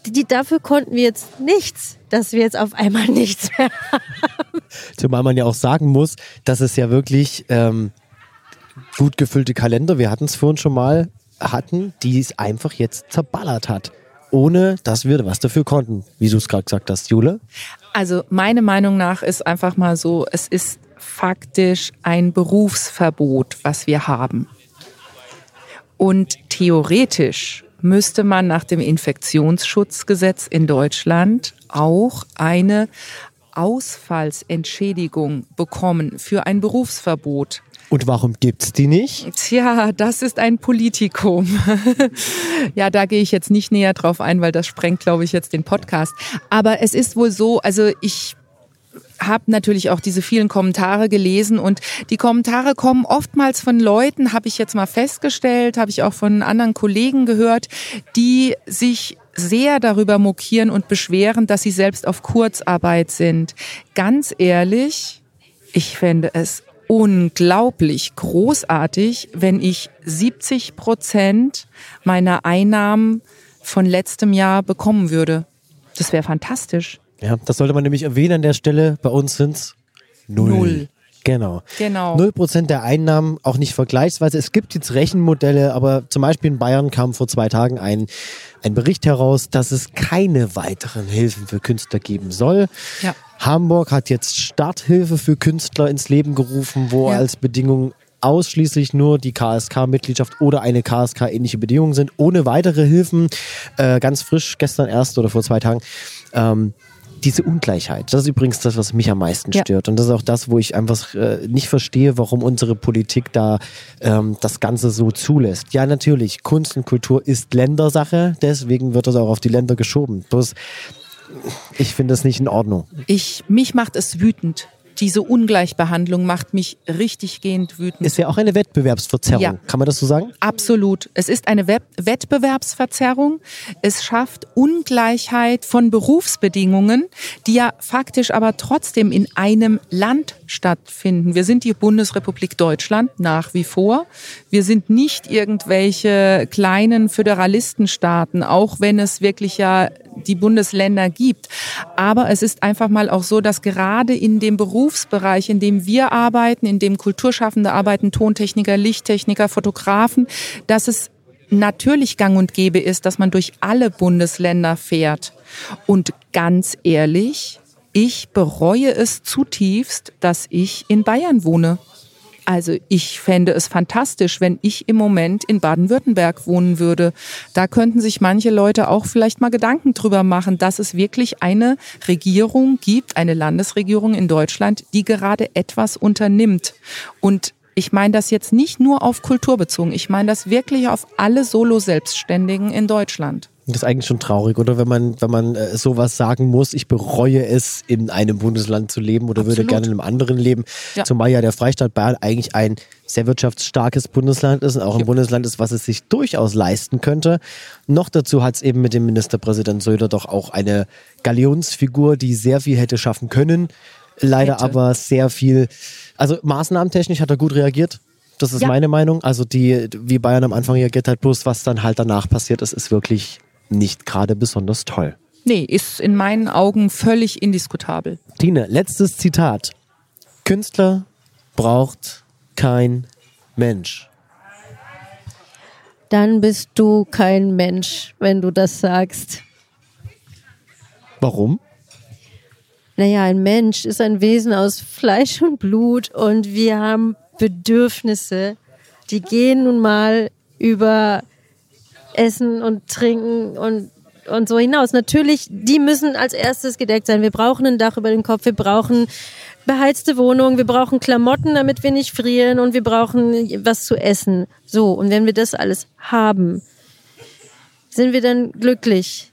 die, dafür konnten wir jetzt nichts, dass wir jetzt auf einmal [LAUGHS] nichts mehr Zumal man ja auch sagen muss, dass es ja wirklich ähm, gut gefüllte Kalender, wir hatten es vorhin schon mal, hatten, die es einfach jetzt zerballert hat. Ohne dass wir was dafür konnten, wie du es gerade gesagt hast, Jule. Also meine Meinung nach ist einfach mal so, es ist faktisch ein Berufsverbot, was wir haben. Und theoretisch müsste man nach dem Infektionsschutzgesetz in Deutschland auch eine Ausfallsentschädigung bekommen für ein Berufsverbot. Und warum gibt's die nicht? Tja, das ist ein Politikum. [LAUGHS] ja, da gehe ich jetzt nicht näher drauf ein, weil das sprengt, glaube ich, jetzt den Podcast. Aber es ist wohl so, also ich habe natürlich auch diese vielen Kommentare gelesen und die Kommentare kommen oftmals von Leuten, habe ich jetzt mal festgestellt, habe ich auch von anderen Kollegen gehört, die sich sehr darüber mokieren und beschweren, dass sie selbst auf Kurzarbeit sind. Ganz ehrlich, ich fände es unglaublich großartig, wenn ich 70 Prozent meiner Einnahmen von letztem Jahr bekommen würde. Das wäre fantastisch. Ja, das sollte man nämlich erwähnen an der Stelle. Bei uns sind's null. Null. Genau. Genau. Null Prozent der Einnahmen, auch nicht vergleichsweise. Es gibt jetzt Rechenmodelle, aber zum Beispiel in Bayern kam vor zwei Tagen ein, ein Bericht heraus, dass es keine weiteren Hilfen für Künstler geben soll. Ja. Hamburg hat jetzt Starthilfe für Künstler ins Leben gerufen, wo Ja. als Bedingung ausschließlich nur die KSK-Mitgliedschaft oder eine KSK-ähnliche Bedingung sind, ohne weitere Hilfen. Äh, ganz frisch, gestern erst oder vor zwei Tagen. Ähm, diese Ungleichheit, das ist übrigens das, was mich am meisten Ja. stört. Und das ist auch das, wo ich einfach äh, nicht verstehe, warum unsere Politik da ähm, das Ganze so zulässt. Ja, natürlich, Kunst und Kultur ist Ländersache, deswegen wird das auch auf die Länder geschoben. Bloß, ich finde das nicht in Ordnung. Ich, mich macht es wütend. Diese Ungleichbehandlung macht mich richtig gehend wütend. Ist ja auch eine Wettbewerbsverzerrung, Ja. kann man das so sagen? Absolut. Es ist eine Web Wettbewerbsverzerrung. Es schafft Ungleichheit von Berufsbedingungen, die ja faktisch aber trotzdem in einem Land stattfinden. Wir sind die Bundesrepublik Deutschland nach wie vor. Wir sind nicht irgendwelche kleinen Föderalistenstaaten, auch wenn es wirklich ja die Bundesländer gibt. Aber es ist einfach mal auch so, dass gerade in dem Berufsbereich, in dem wir arbeiten, in dem Kulturschaffende arbeiten, Tontechniker, Lichttechniker, Fotografen, dass es natürlich gang und gäbe ist, dass man durch alle Bundesländer fährt. Und ganz ehrlich, ich bereue es zutiefst, dass ich in Bayern wohne. Also ich fände es fantastisch, wenn ich im Moment in Baden-Württemberg wohnen würde. Da könnten sich manche Leute auch vielleicht mal Gedanken drüber machen, dass es wirklich eine Regierung gibt, eine Landesregierung in Deutschland, die gerade etwas unternimmt. Und ich meine das jetzt nicht nur auf Kultur bezogen, ich meine das wirklich auf alle Solo-Selbstständigen in Deutschland. Das ist eigentlich schon traurig, oder? Wenn man, wenn man äh, sowas sagen muss, ich bereue es, in einem Bundesland zu leben oder würde Absolut. gerne in einem anderen leben. Ja. Zumal ja der Freistaat Bayern eigentlich ein sehr wirtschaftsstarkes Bundesland ist und auch ein Bundesland ist, was es sich durchaus leisten könnte. Noch dazu hat es eben mit dem Ministerpräsident Söder doch auch eine Galionsfigur, die sehr viel hätte schaffen können. Leider Hätte. aber sehr viel, also maßnahmentechnisch hat er gut reagiert. Das ist Ja. meine Meinung. Also die, wie Bayern am Anfang reagiert hat, bloß was dann halt danach passiert ist, ist wirklich nicht gerade besonders toll. Nee, ist in meinen Augen völlig indiskutabel. Tine, letztes Zitat. Künstler braucht kein Mensch. dann bist du kein Mensch, wenn du das sagst. Warum? Naja, ein Mensch ist ein Wesen aus Fleisch und Blut und wir haben Bedürfnisse, die gehen nun mal über Essen und Trinken und, und so hinaus. Natürlich, die müssen als erstes gedeckt sein. Wir brauchen ein Dach über den Kopf, wir brauchen beheizte Wohnung, wir brauchen Klamotten, damit wir nicht frieren und wir brauchen was zu essen. So, und wenn wir das alles haben, sind wir dann glücklich?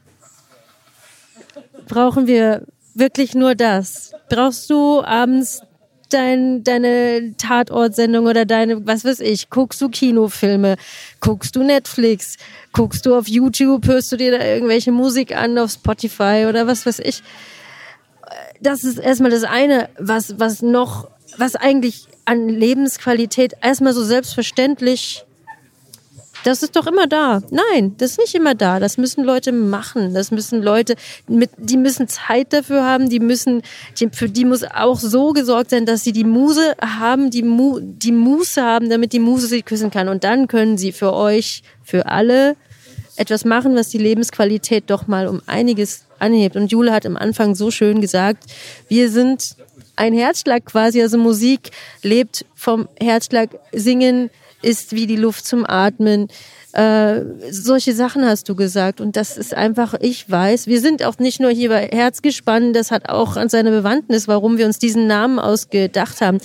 Brauchen wir wirklich nur das? Brauchst du abends dein, deine Tatortsendung oder deine, was weiß ich, guckst du Kinofilme, guckst du Netflix, guckst du auf YouTube, hörst du dir da irgendwelche Musik an auf Spotify oder was weiß ich. Das ist erstmal das eine, was, was noch, was eigentlich an Lebensqualität erstmal so selbstverständlich das ist doch immer da. Nein, das ist nicht immer da. Das müssen Leute machen. Das müssen Leute mit, die müssen Zeit dafür haben. Die müssen, die, für die muss auch so gesorgt sein, dass sie die Muse haben, die, Mu, die Muße haben, damit die Muse sie küssen kann. Und dann können sie für euch, für alle etwas machen, was die Lebensqualität doch mal um einiges anhebt. Und Jule hat am Anfang so schön gesagt, wir sind ein Herzschlag quasi, also Musik lebt vom Herzschlag, Singen ist wie die Luft zum Atmen. Äh, solche Sachen hast du gesagt. Und das ist einfach, ich weiß, wir sind auch nicht nur hier bei Herzgespann, das hat auch an seine Bewandtnis, warum wir uns diesen Namen ausgedacht haben.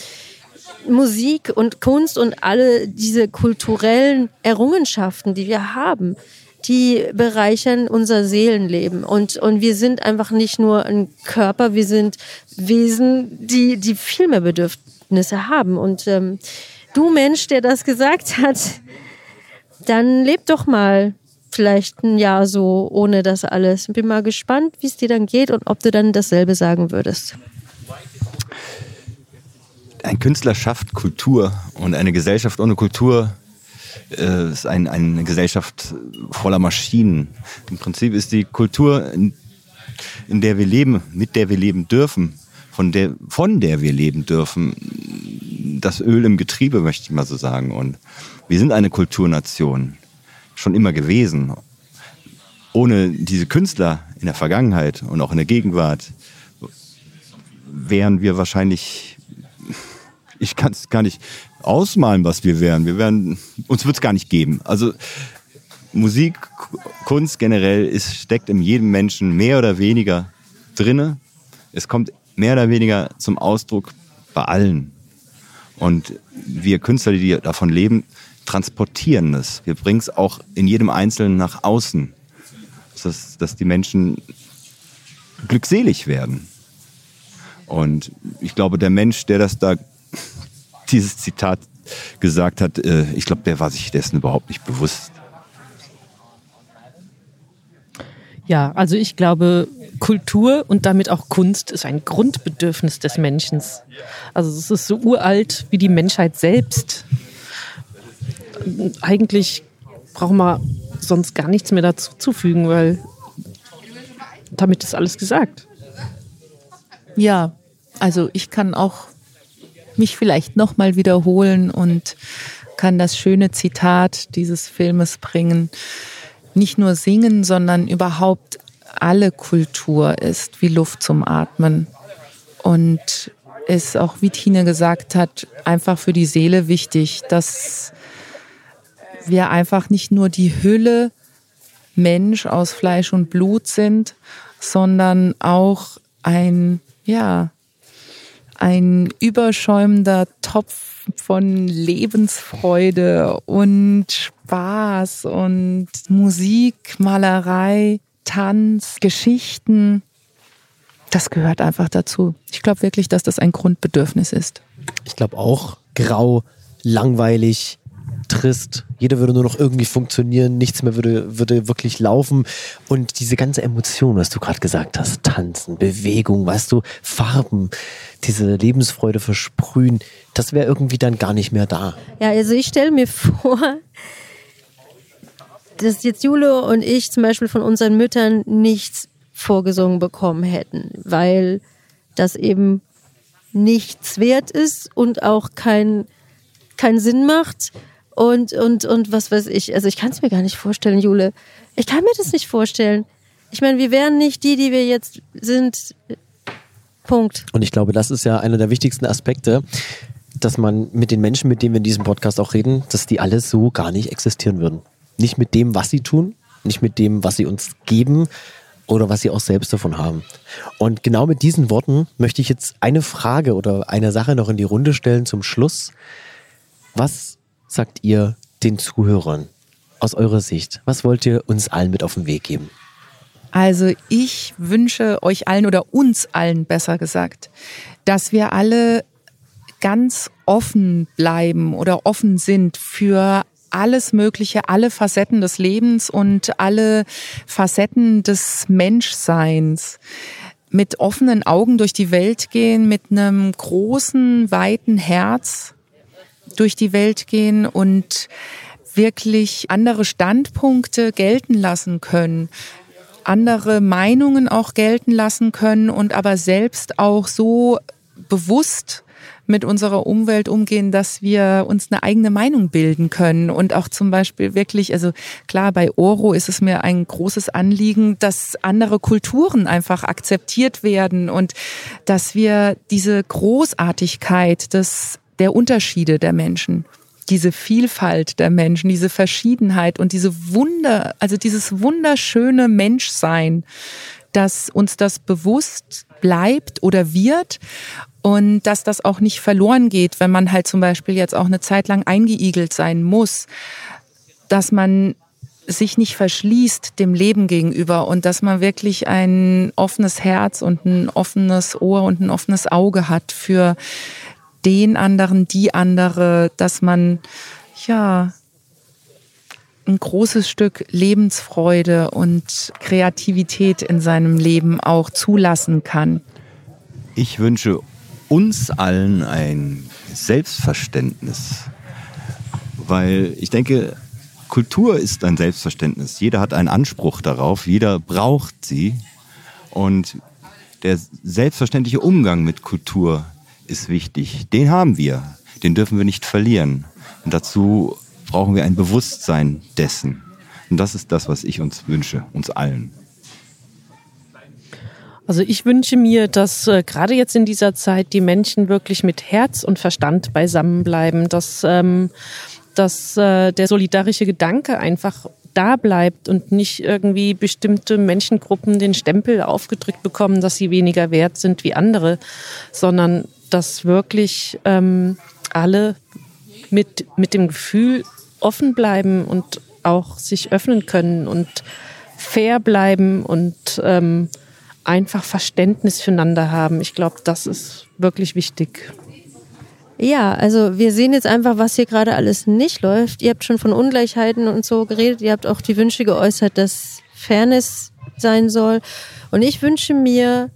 Musik und Kunst und alle diese kulturellen Errungenschaften, die wir haben, die bereichern unser Seelenleben. Und, und wir sind einfach nicht nur ein Körper, wir sind Wesen, die, die viel mehr Bedürfnisse haben. Und ähm, du Mensch, der das gesagt hat, dann leb doch mal vielleicht ein Jahr so ohne das alles. Bin mal gespannt, wie es dir dann geht und ob du dann dasselbe sagen würdest. Ein Künstler schafft Kultur und eine Gesellschaft ohne Kultur äh, ist ein, eine Gesellschaft voller Maschinen. Im Prinzip ist die Kultur, in, in der wir leben, mit der wir leben dürfen, von der, von der wir leben dürfen, das Öl im Getriebe, möchte ich mal so sagen. Und wir sind eine Kulturnation, schon immer gewesen. Ohne diese Künstler in der Vergangenheit und auch in der Gegenwart wären wir wahrscheinlich, ich kann es gar nicht ausmalen, was wir wären. Wir wären, uns wird es gar nicht geben. Also Musik, Kunst generell ist, steckt in jedem Menschen mehr oder weniger drinne. Es kommt mehr oder weniger zum Ausdruck bei allen. Und wir Künstler, die davon leben, transportieren es. Wir bringen es auch in jedem Einzelnen nach außen, dass, dass die Menschen glückselig werden. Und ich glaube, der Mensch, der das da, dieses Zitat gesagt hat, äh, ich glaube, der war sich dessen überhaupt nicht bewusst. Ja, also ich glaube, Kultur und damit auch Kunst ist ein Grundbedürfnis des Menschen. Also es ist so uralt wie die Menschheit selbst. Eigentlich brauchen wir sonst gar nichts mehr dazu zu fügen, weil damit ist alles gesagt. Ja, also ich kann auch mich vielleicht nochmal wiederholen und kann das schöne Zitat dieses Filmes bringen. Nicht nur singen, sondern überhaupt alle Kultur ist wie Luft zum Atmen. Und ist auch, wie Tine gesagt hat, einfach für die Seele wichtig, dass wir einfach nicht nur die Hülle Mensch aus Fleisch und Blut sind, sondern auch ein, ja, ein überschäumender Topf von Lebensfreude und Spaß und Musik, Malerei, Tanz, Geschichten. Das gehört einfach dazu. Ich glaube wirklich, dass das ein Grundbedürfnis ist. Ich glaube auch grau, langweilig, trist. Jeder würde nur noch irgendwie funktionieren, nichts mehr würde, würde wirklich laufen. Und diese ganze Emotion, was du gerade gesagt hast, Tanzen, Bewegung, weißt du, Farben, diese Lebensfreude versprühen, das wäre irgendwie dann gar nicht mehr da. Ja, also ich stelle mir [LAUGHS] vor, dass jetzt Jule und ich zum Beispiel von unseren Müttern nichts vorgesungen bekommen hätten, weil das eben nichts wert ist und auch keinen keinen Sinn macht und, und, und was weiß ich. Also ich kann es mir gar nicht vorstellen, Jule. Ich kann mir das nicht vorstellen. Ich meine, wir wären nicht die, die wir jetzt sind. Punkt. Und ich glaube, das ist ja einer der wichtigsten Aspekte, dass man mit den Menschen, mit denen wir in diesem Podcast auch reden, dass die alle so gar nicht existieren würden. Nicht mit dem, was sie tun, nicht mit dem, was sie uns geben oder was sie auch selbst davon haben. Und genau mit diesen Worten möchte ich jetzt eine Frage oder eine Sache noch in die Runde stellen zum Schluss. Was sagt ihr den Zuhörern aus eurer Sicht? Was wollt ihr uns allen mit auf den Weg geben? Also ich wünsche euch allen oder uns allen besser gesagt, dass wir alle ganz offen bleiben oder offen sind für alles Mögliche, alle Facetten des Lebens und alle Facetten des Menschseins. Mit offenen Augen durch die Welt gehen, mit einem großen, weiten Herz durch die Welt gehen und wirklich andere Standpunkte gelten lassen können, andere Meinungen auch gelten lassen können und aber selbst auch so bewusst mit unserer Umwelt umgehen, dass wir uns eine eigene Meinung bilden können und auch zum Beispiel wirklich, also klar, bei Oro ist es mir ein großes Anliegen, dass andere Kulturen einfach akzeptiert werden und dass wir diese Großartigkeit des, der Unterschiede der Menschen diese Vielfalt der Menschen, diese Verschiedenheit und diese Wunder, also dieses wunderschöne Menschsein, dass uns das bewusst bleibt oder wird und dass das auch nicht verloren geht, wenn man halt zum Beispiel jetzt auch eine Zeit lang eingeigelt sein muss, dass man sich nicht verschließt dem Leben gegenüber und dass man wirklich ein offenes Herz und ein offenes Ohr und ein offenes Auge hat für den anderen, die andere, dass man ja ein großes Stück Lebensfreude und Kreativität in seinem Leben auch zulassen kann. Ich wünsche uns allen ein Selbstverständnis, weil ich denke, Kultur ist ein Selbstverständnis. Jeder hat einen Anspruch darauf, jeder braucht sie und der selbstverständliche Umgang mit Kultur ist wichtig. Den haben wir. Den dürfen wir nicht verlieren. Und dazu brauchen wir ein Bewusstsein dessen. Und das ist das, was ich uns wünsche, uns allen. Also ich wünsche mir, dass äh, gerade jetzt in dieser Zeit die Menschen wirklich mit Herz und Verstand beisammen bleiben, dass, ähm, dass äh, der solidarische Gedanke einfach da bleibt und nicht irgendwie bestimmte Menschengruppen den Stempel aufgedrückt bekommen, dass sie weniger wert sind wie andere, sondern dass wirklich ähm, alle mit, mit dem Gefühl offen bleiben und auch sich öffnen können und fair bleiben und ähm, einfach Verständnis füreinander haben. Ich glaube, das ist wirklich wichtig. Ja, also wir sehen jetzt einfach, was hier gerade alles nicht läuft. Ihr habt schon von Ungleichheiten und so geredet. Ihr habt auch die Wünsche geäußert, dass Fairness sein soll. Und ich wünsche mir,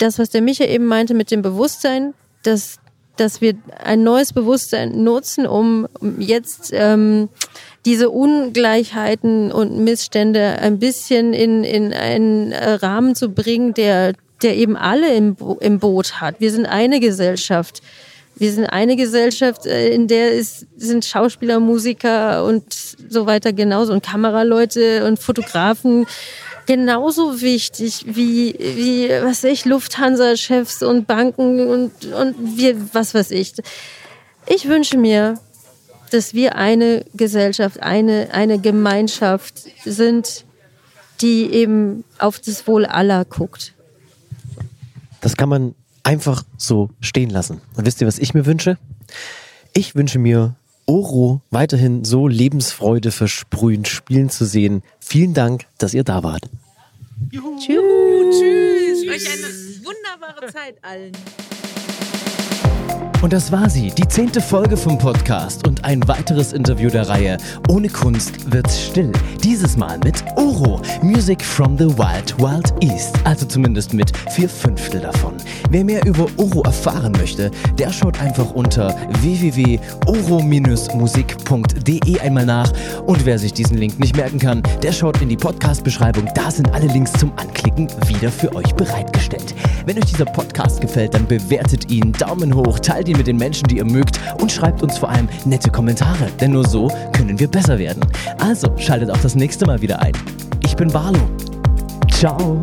das, was der Micha eben meinte mit dem Bewusstsein, dass, dass wir ein neues Bewusstsein nutzen, um jetzt ähm, diese Ungleichheiten und Missstände ein bisschen in, in einen Rahmen zu bringen, der, der eben alle im, im Boot hat. Wir sind eine Gesellschaft. Wir sind eine Gesellschaft, äh, in der ist, sind Schauspieler, Musiker und so weiter genauso und Kameraleute und Fotografen genauso wichtig wie, wie was weiß ich, Lufthansa-Chefs und Banken und, und wir, was weiß ich. Ich wünsche mir, dass wir eine Gesellschaft, eine, eine Gemeinschaft sind, die eben auf das Wohl aller guckt. Das kann man einfach so stehen lassen. Und wisst ihr, was ich mir wünsche? Ich wünsche mir, Oro weiterhin so Lebensfreude versprühend spielen zu sehen. Vielen Dank, dass ihr da wart. Juhu. Tschüss. Tschüss. Euch eine wunderbare Zeit allen. Und das war sie, die zehnte Folge vom Podcast und ein weiteres Interview der Reihe Ohne Kunst wird's still. Dieses Mal mit Oro, Music from the Wild Wild East. Also zumindest mit vier Fünftel davon. Wer mehr über Oro erfahren möchte, der schaut einfach unter www.oro-musik.de einmal nach. Und wer sich diesen Link nicht merken kann, der schaut in die Podcast-Beschreibung. Da sind alle Links zum Anklicken wieder für euch bereitgestellt. Wenn euch dieser Podcast gefällt, dann bewertet ihn, Daumen hoch, teilt ihn mit den Menschen, die ihr mögt und schreibt uns vor allem nette Kommentare, denn nur so können wir besser werden. Also schaltet auch das nächste Mal wieder ein. Ich bin Barlo. Ciao.